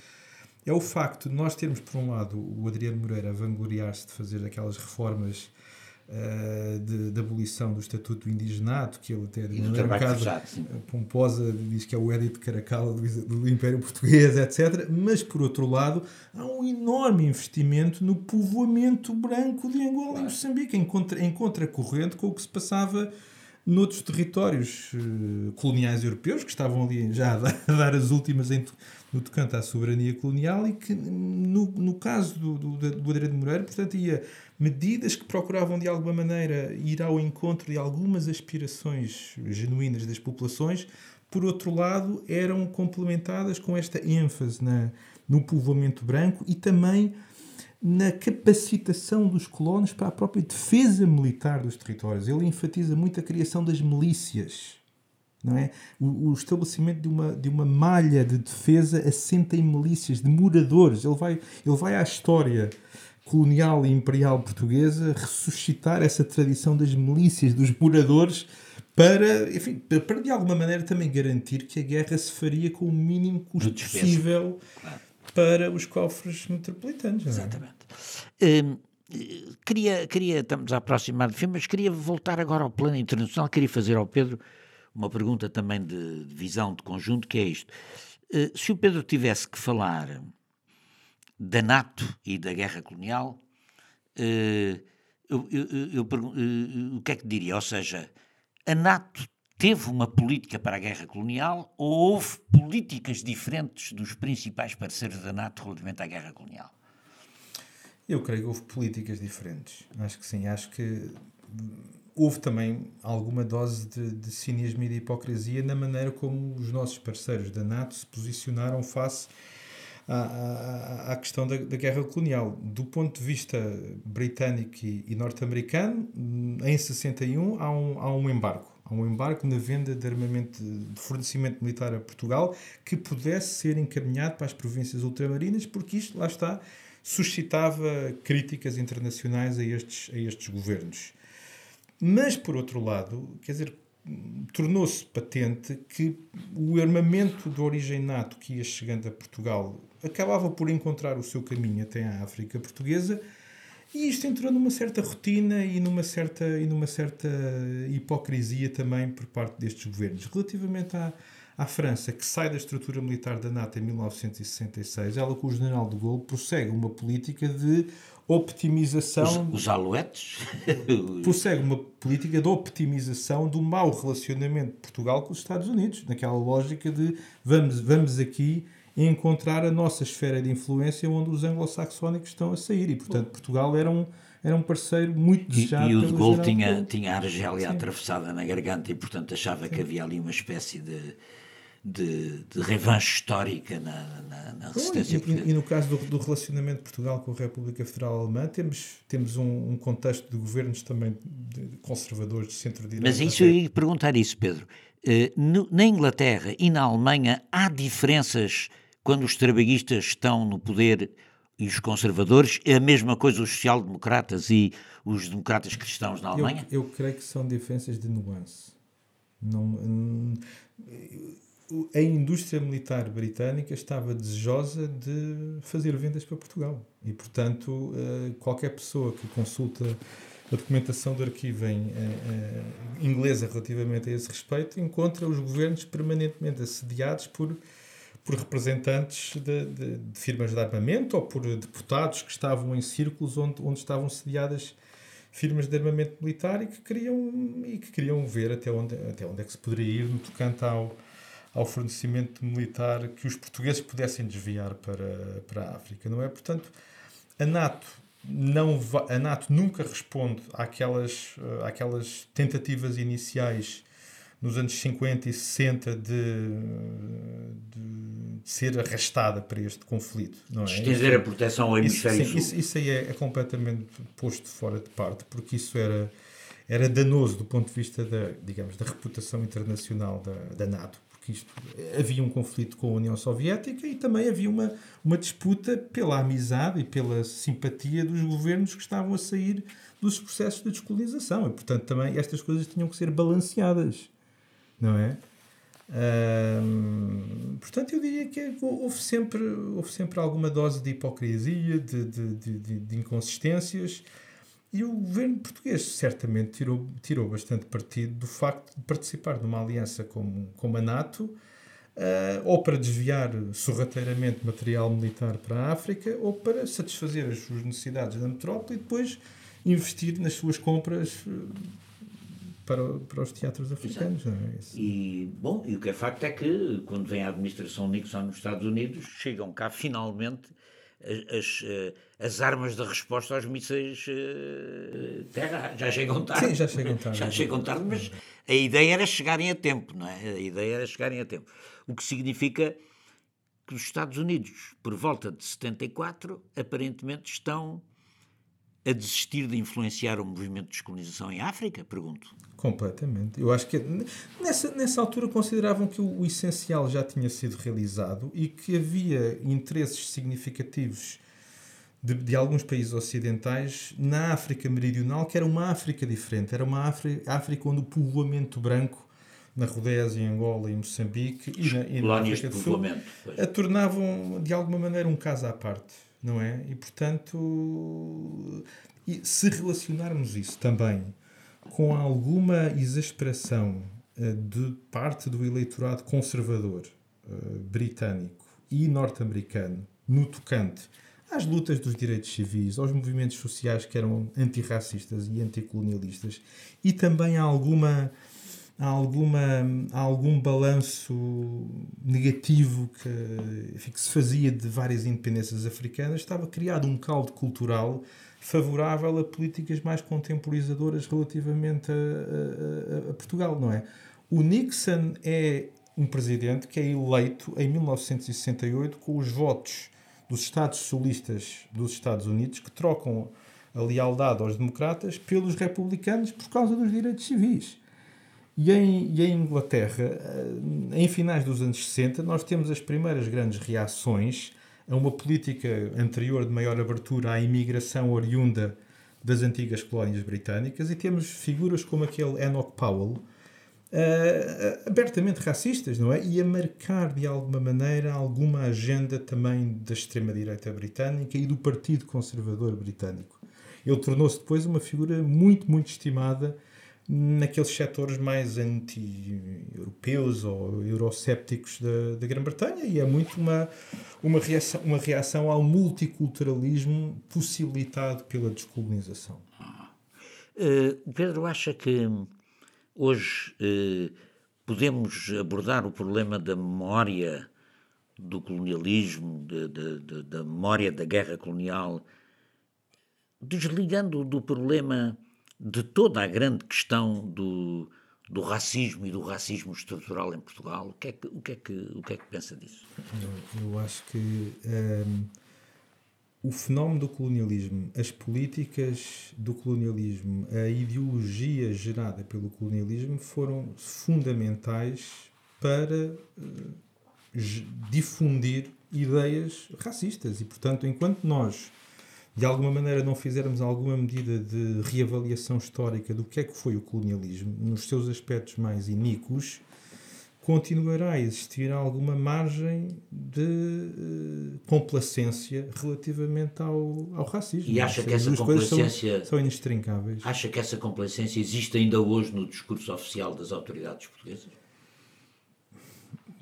é o facto de nós termos, por um lado, o Adriano Moreira a vangloriar-se de fazer aquelas reformas uh, de, de, abolição do Estatuto do Indigenato, que ele até de maneira um bocado pomposa diz que é o Edito Caracala do, do Império Português, etc. Mas, por outro lado, há um enorme investimento no povoamento branco de Angola claro. e Moçambique, em, contra, em contracorrente com o que se passava noutros territórios uh, coloniais europeus que estavam ali já a dar, a dar as últimas em, no tocante à soberania colonial e que no, no caso do, do, do Adriano de Moreira, portanto, ia medidas que procuravam de alguma maneira ir ao encontro de algumas aspirações genuínas das populações, por outro lado, eram complementadas com esta ênfase na, no povoamento branco e também na capacitação dos colonos para a própria defesa militar dos territórios. Ele enfatiza muito a criação das milícias. Não é? o, o estabelecimento de uma, de uma malha de defesa assenta em milícias, de moradores. Ele vai, ele vai à história colonial e imperial portuguesa ressuscitar essa tradição das milícias, dos moradores, para, enfim, para de alguma maneira também garantir que a guerra se faria com o mínimo custo possível claro. para os cofres metropolitanos. É? Exatamente. Hum, queria, queria, estamos a aproximar do fim, mas queria voltar agora ao plano internacional, queria fazer ao Pedro uma pergunta também de, de visão de conjunto, que é isto. Uh, se o Pedro tivesse que falar da NATO e da guerra colonial, uh, eu, eu, eu, uh, o que é que diria? Ou seja, a NATO teve uma política para a guerra colonial ou houve políticas diferentes dos principais parceiros da NATO relativamente à guerra colonial? Eu creio que houve políticas diferentes. Acho que sim. Acho que houve também alguma dose de, de cinismo e de hipocrisia na maneira como os nossos parceiros da NATO se posicionaram face à, à, à questão da, da, guerra colonial. Do ponto de vista britânico e, e norte-americano, em 61 há um, há um embargo. Um embargo na venda de armamento, de fornecimento militar a Portugal que pudesse ser encaminhado para as províncias ultramarinas, porque isto, lá está, suscitava críticas internacionais a estes, a estes governos. Mas, por outro lado, quer dizer, tornou-se patente que o armamento de origem NATO que ia chegando a Portugal acabava por encontrar o seu caminho até à África Portuguesa e isto entrou numa certa rotina e numa certa, e numa certa hipocrisia também por parte destes governos. Relativamente à, à França, que sai da estrutura militar da NATO em 1966, ela com o general de Gaulle prossegue uma política de optimização. Os, os aluetes? *laughs* prossegue uma política de optimização do mau relacionamento de Portugal com os Estados Unidos, naquela lógica de vamos, vamos aqui encontrar a nossa esfera de influência onde os anglo-saxónicos estão a sair. E, portanto, Portugal era um, era um parceiro muito desejado. E, e o de Gaulle tinha, tinha a Argélia Sim. atravessada na garganta e, portanto, achava Sim. que havia ali uma espécie de, de, de revanche histórica na, na, na resistência Bom, e, e, no caso do, do, relacionamento de Portugal com a República Federal Alemã, temos, temos um, um contexto de governos também de conservadores de centro-direita. Mas isso eu ia perguntar isso, Pedro. No, na Inglaterra e na Alemanha há diferenças quando os trabalhistas estão no poder e os conservadores, é a mesma coisa os social-democratas e os democratas cristãos na Alemanha? Eu, eu creio que são diferenças de nuance. Não, a indústria militar britânica estava desejosa de fazer vendas para Portugal. E, portanto, uh, qualquer pessoa que consulta a documentação de arquivo em uh, inglesa relativamente a esse respeito encontra os governos permanentemente assediados por por representantes de, de, de, firmas de armamento ou por deputados que estavam em círculos onde, onde estavam sediadas firmas de armamento militar e que queriam, e que queriam ver até onde, até onde é que se poderia ir no tocante ao, ao fornecimento militar que os portugueses pudessem desviar para, para a África, não é? Portanto, a NATO não a NATO nunca responde àquelas, àquelas tentativas iniciais nos anos 50 e 60 de, de, de ser arrastada para este conflito. Não é? Estender a proteção ao hemisfério isso, sim, isso, isso, aí é, é, completamente posto fora de parte, porque isso era, era danoso do ponto de vista da, digamos, da reputação internacional da, da NATO. Isto, havia um conflito com a União Soviética e também havia uma, uma disputa pela amizade e pela simpatia dos governos que estavam a sair dos processos de descolonização. E, portanto, também estas coisas tinham que ser balanceadas não é? portanto, eu diria que houve sempre, houve sempre alguma dose de hipocrisia, de, de, de, de, inconsistências, e o governo português certamente tirou, tirou bastante partido do facto de participar numa aliança como, como a NATO, uh, ou para desviar sorrateiramente material militar para a África, ou para satisfazer as suas necessidades da metrópole e depois investir nas suas compras para, para os teatros africanos. Não é? E, bom, e o que é facto é que, quando vem a administração Nixon nos Estados Unidos, chegam cá finalmente as, eh, as armas de resposta aos mísseis uh, terra. Já chegam tarde. Sim, já chegam tarde. já chegam tarde, mas a ideia era chegarem a tempo, não é? A ideia era chegarem a tempo. O que significa que os Estados Unidos, por volta de 74, aparentemente estão a desistir de influenciar o movimento de descolonização em África? Pergunto. Completamente. Eu acho que nessa, nessa altura consideravam que o, o, essencial já tinha sido realizado e que havia interesses significativos de, de, alguns países ocidentais na África Meridional, que era uma África diferente. Era uma África, África onde o povoamento branco na Rodésia, em Angola e Moçambique e na, e na África do Sul a tornavam de alguma maneira um caso à parte não é? E portanto, se relacionarmos isso também com alguma exasperação uh, de parte do eleitorado conservador uh, britânico e norte-americano no tocante às lutas dos direitos civis, aos movimentos sociais que eram antirracistas e anticolonialistas e também a alguma há, alguma, há algum balanço negativo que, que se fazia de várias independências africanas, estava criado um caldo cultural favorável a políticas mais contemporizadoras relativamente a, a, a, Portugal, não é? O Nixon é um presidente que é eleito em 1968 com os votos dos Estados Solistas dos Estados Unidos que trocam a lealdade aos democratas pelos republicanos por causa dos direitos civis. E em, e em Inglaterra, eh, em finais dos anos 60, nós temos as primeiras grandes reações a uma política anterior de maior abertura à imigração oriunda das antigas colónias britânicas e temos figuras como aquele Enoch Powell, uh, abertamente racistas, não é? E a marcar de alguma maneira alguma agenda também da extrema-direita britânica e do Partido Conservador Britânico. Ele tornou-se depois uma figura muito, muito estimada naqueles setores mais anti-europeus ou eurocépticos da, da Grã-Bretanha e é muito uma, uma, reação, uma reação ao multiculturalismo possibilitado pela descolonização. Uh, Pedro acha que hoje uh, podemos abordar o problema da memória do colonialismo, de, de, de, da memória da guerra colonial, desligando do problema de toda a grande questão do, do racismo e do racismo estrutural em Portugal. O que é que, o que, é que, o que, é que pensa disso? Eu, eu acho que um, ehm, o fenómeno do colonialismo, as políticas do colonialismo, a ideologia gerada pelo colonialismo foram fundamentais para uh, difundir ideias racistas e, portanto, enquanto nós de alguma maneira não fizermos alguma medida de reavaliação histórica do que é que foi o colonialismo, nos seus aspectos mais iníquos, continuará a existir alguma margem de uh, complacência relativamente ao, ao racismo. E acha que essa complacência são, são inextrincáveis. Acha que essa complacência existe ainda hoje no discurso oficial das autoridades portuguesas?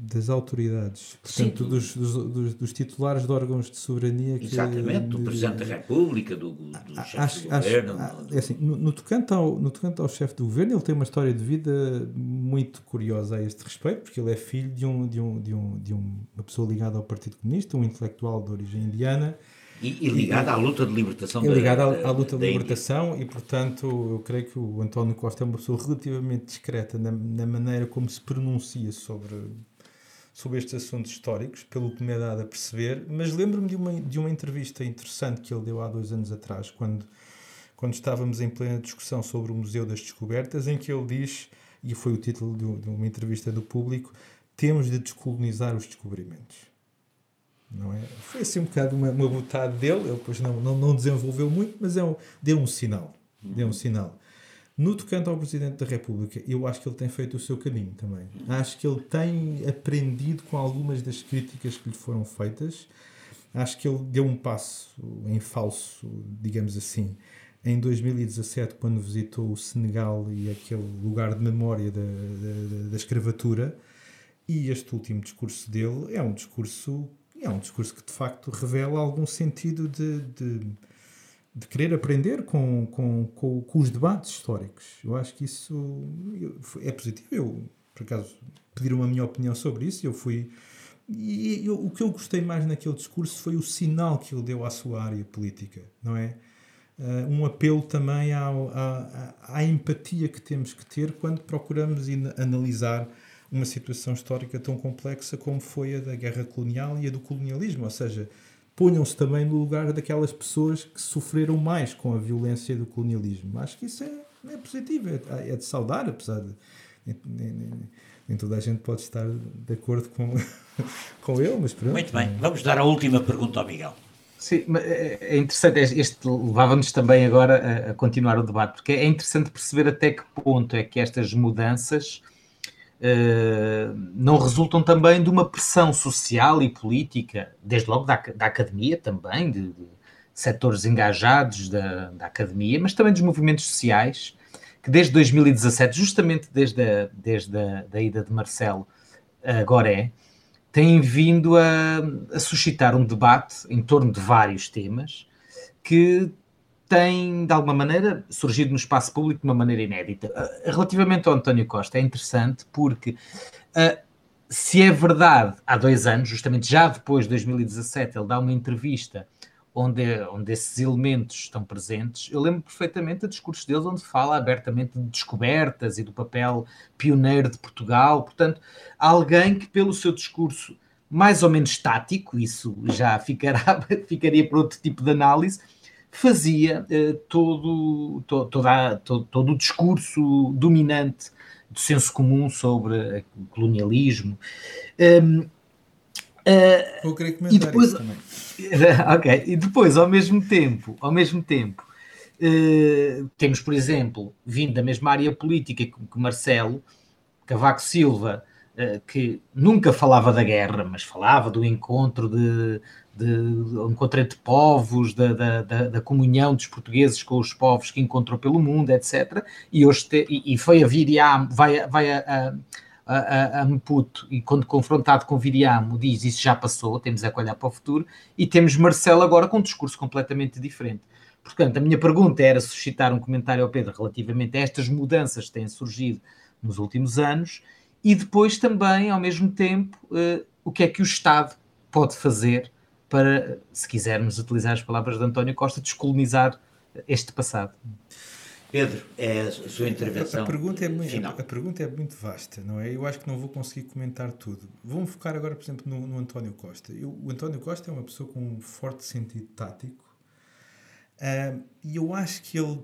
Das autoridades, portanto, Sim, dos, dos, dos, titulares de órgãos de soberania. Que, Exatamente, do Presidente da República, do, do chefe acho, do governo. Acho, é assim, no, no, tocante ao, no tocante ao chefe do governo, ele tem uma história de vida muito curiosa a este respeito, porque ele é filho de, um, de, um, de, um, de uma pessoa ligada ao Partido Comunista, um intelectual de origem indiana. E, e ligado à luta de libertação. E ligado à, à, luta de libertação Índia. e, portanto, eu creio que o António Costa é uma pessoa relativamente discreta na, na maneira como se pronuncia sobre sobre estes assuntos históricos, pelo que me é dado a perceber, mas lembro-me de uma, de uma entrevista interessante que ele deu há dois anos atrás, quando, quando estávamos em plena discussão sobre o Museu das Descobertas, em que ele diz, e foi o título de, de uma entrevista do público, temos de descolonizar os descobrimentos. Não é? Foi assim um bocado uma, uma botada dele, ele depois não, não, não desenvolveu muito, mas é um, deu um sinal. Deu um sinal. No tocante ao Presidente da República, eu acho que ele tem feito o seu caminho também. Acho que ele tem aprendido com algumas das críticas que lhe foram feitas. Acho que ele deu um passo em falso, digamos assim, em 2017, quando visitou o Senegal e aquele lugar de memória da, da, da escravatura. E este último discurso dele é um discurso, é um discurso que de facto revela algum sentido de, de de querer aprender com, com, com, com, os debates históricos. Eu acho que isso é positivo. Eu, por acaso, pediram a minha opinião sobre isso eu fui. E eu, o que eu gostei mais naquele discurso foi o sinal que ele deu à sua área política, não é? Uh, um apelo também ao, à, à, empatia que temos que ter quando procuramos analisar uma situação histórica tão complexa como foi a da guerra colonial e a do colonialismo. Ou seja, ponham-se também no lugar daquelas pessoas que sofreram mais com a violência do colonialismo. Acho que isso é, é positivo, é, é de saudar, apesar de. Nem, nem, nem, toda a gente pode estar de acordo com, *laughs* com ele, mas pronto. Muito bem, vamos dar a última pergunta ao Miguel. Sim, é, é interessante, este levava-nos também agora a, a, continuar o debate, porque é interessante perceber até que ponto é que estas mudanças Uh, não resultam também de uma pressão social e política, desde logo da, da academia também, de, de setores engajados da, da, academia, mas também dos movimentos sociais, que desde 2017, justamente desde a, desde a da ida de Marcelo agora é, têm vindo a, a suscitar um debate em torno de vários temas que tem, de alguma maneira, surgido no espaço público de uma maneira inédita. Ah, relativamente ao António Costa, é interessante porque, uh, se é verdade, há dois anos, justamente já depois de 2017, ele dá uma entrevista onde, onde esses elementos estão presentes. Eu lembro perfeitamente do discurso deles, onde fala abertamente de descobertas e do papel pioneiro de Portugal. Portanto, alguém que, pelo seu discurso mais ou menos estático, isso já ficará, *laughs* ficaria para outro tipo de análise fazia uh, todo, to, toda, todo, todo o discurso dominante do senso comum sobre o colonialismo. Um, uh, Vou querer comentar e depois, também. *laughs* ok, e depois, ao mesmo tempo, ao mesmo tempo, uh, temos, por exemplo, vindo da mesma área política que, Marcelo, Cavaco Silva, que nunca falava da guerra, mas falava do encontro de, de, encontro entre povos, da, da, da, comunhão dos portugueses com os povos que encontrou pelo mundo, etc. E, hoje te, e, foi a Viriam, vai, vai a, a, a, a Maputo, e quando confrontado com Viriamo, diz isso já passou, temos é que olhar para o futuro, e temos Marcelo agora com um discurso completamente diferente. Portanto, a minha pergunta era suscitar um comentário ao Pedro relativamente a estas mudanças que têm surgido nos últimos anos, e depois também, ao mesmo tempo, uh, o que é que o Estado pode fazer para, se quisermos utilizar as palavras de António Costa, descolonizar este passado. Pedro, é a sua intervenção. A, a pergunta é muito, final. A pergunta é muito vasta, não é? Eu acho que não vou conseguir comentar tudo. Vamos focar agora, por exemplo, no, no António Costa. Eu, o António Costa é uma pessoa com um forte sentido tático uh, e eu acho que ele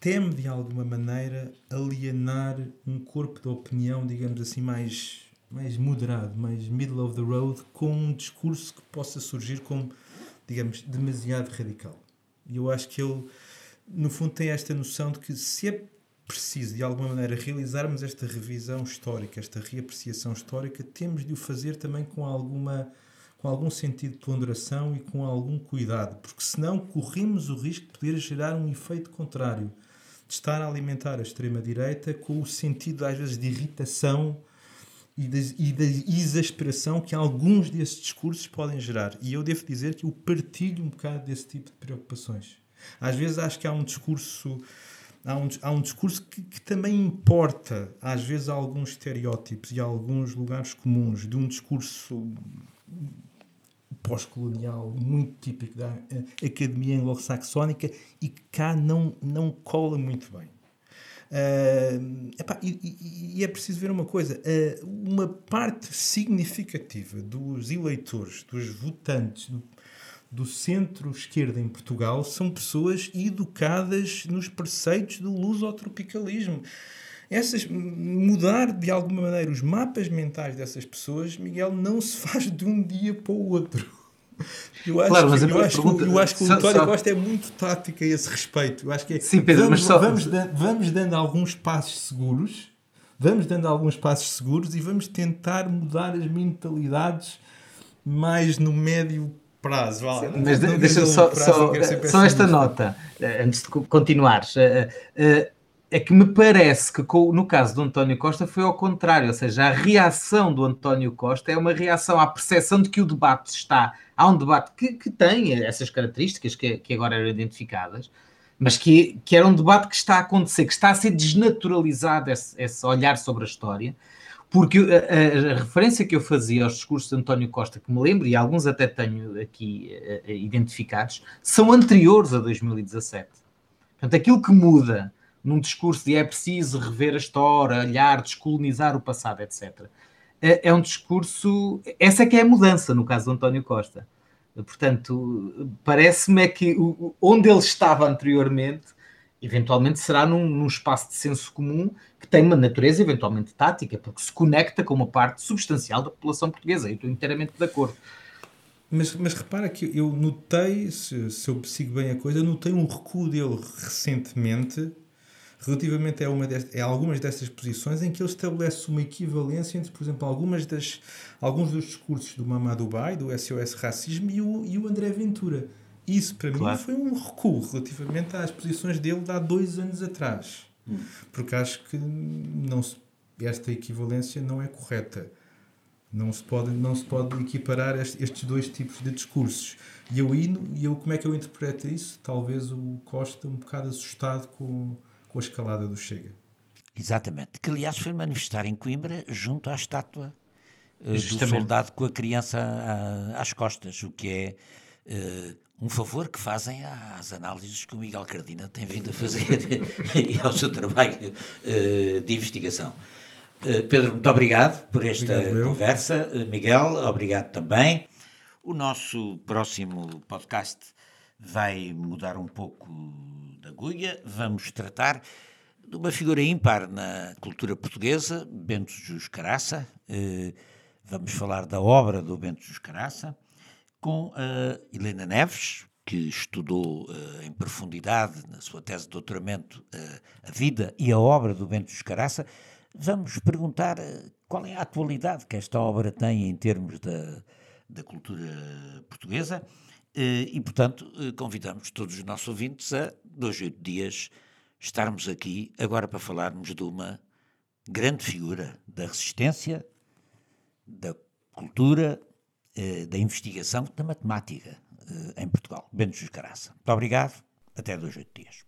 teme, de alguma maneira, alienar um corpo de opinião, digamos assim, mais mais moderado, mais middle of the road, com um discurso que possa surgir como, digamos, demasiado radical. E eu acho que ele, no fundo, tem esta noção de que se é preciso, de alguma maneira, realizarmos esta revisão histórica, esta reapreciação histórica, temos de o fazer também com alguma com algum sentido de ponderação e com algum cuidado, porque senão corremos o risco de poder gerar um efeito contrário, de estar a alimentar a extrema-direita com o sentido, às vezes, de irritação e de, e exasperação que alguns desses discursos podem gerar. E eu devo dizer que eu partilho um bocado desse tipo de preocupações. Às vezes acho que há um discurso há um, há um discurso que, que, também importa, às vezes, alguns estereótipos e alguns lugares comuns de um discurso pós-colonial muito típico da academia anglo-saxónica e que cá não, não cola muito bem. Uh, epá, e, e, é preciso ver uma coisa: uh, uma parte significativa dos eleitores, dos votantes do, do centro-esquerda em Portugal são pessoas educadas nos preceitos do lusotropicalismo. Essas, mudar de alguma maneira os mapas mentais dessas pessoas, Miguel, não se faz de um dia para o outro. Eu acho, claro, mas que, eu, acho pergunta, que, eu acho que o Vitória Costa é muito tática a esse respeito. Eu acho que é, Sim, Pedro, vamos, mas só... vamos, dando, vamos dando alguns passos seguros, vamos dando alguns passos seguros e vamos tentar mudar as mentalidades mais no médio prazo. Vale. Mas deixa-me só, prazo, só, só esta nota, eh, antes de continuares. Uh, uh, é que me parece que no caso do António Costa foi ao contrário, ou seja, a reação do António Costa é uma reação à percepção de que o debate está. Há um debate que, que tem essas características que, que agora eram identificadas, mas que, que era um debate que está a acontecer, que está a ser desnaturalizado esse, esse olhar sobre a história, porque a, a, referência que eu fazia aos discursos de António Costa, que me lembro, e alguns até tenho aqui uh, identificados, são anteriores a 2017. Portanto, aquilo que muda num discurso de é preciso rever a história, olhar, descolonizar o passado, etc. É, é um discurso. Essa é que é a mudança no caso do António Costa. Portanto, parece-me é que onde ele estava anteriormente, eventualmente será num, num, espaço de senso comum que tem uma natureza eventualmente tática, porque se conecta com uma parte substancial da população portuguesa. Eu estou inteiramente de acordo. Mas, mas repara que eu notei, se, se eu sigo bem a coisa, notei um recuo dele recentemente relativamente a, uma a algumas destas posições em que ele estabelece uma equivalência entre, por exemplo, algumas das, alguns dos discursos do Mamadou Dubai, do SOS Racismo e o, e o André Ventura. Isso, para claro. mim, foi um recuo relativamente às posições dele de há dois anos atrás. Hum. Porque acho que não se, esta equivalência não é correta. Não se pode, não se pode equiparar estes dois tipos de discursos. E eu, e eu, como é que eu interpreto isso? Talvez o Costa um bocado assustado com, com a escalada do Chega. Exatamente, que aliás foi manifestar em Coimbra junto à estátua uh, do soldado com a criança a, às costas, o que é uh, um favor que fazem às análises que o Miguel Cardina tem vindo a fazer *laughs* e ao seu trabalho uh, de investigação. Pedro, muito obrigado por esta obrigado, conversa. Miguel, obrigado também. O nosso próximo podcast vai mudar um pouco Vamos tratar de uma figura ímpar na cultura portuguesa, Bento Jus Caraça. Eh, vamos falar da obra do Bento Jus Caraça com a Helena Neves, que estudou uh, em profundidade na sua tese de doutoramento uh, a vida e a obra do Bento Jus Caraça. Vamos perguntar qual é a atualidade que esta obra tem em termos da, da cultura portuguesa eh, e, portanto, eh, convidamos todos os nossos ouvintes a, dois, oito dias, estarmos aqui agora para falarmos de uma grande figura da resistência, da cultura, eh, da investigação, da matemática em Portugal. Bento Juscaraça. Muito obrigado. Até dois, oito dias.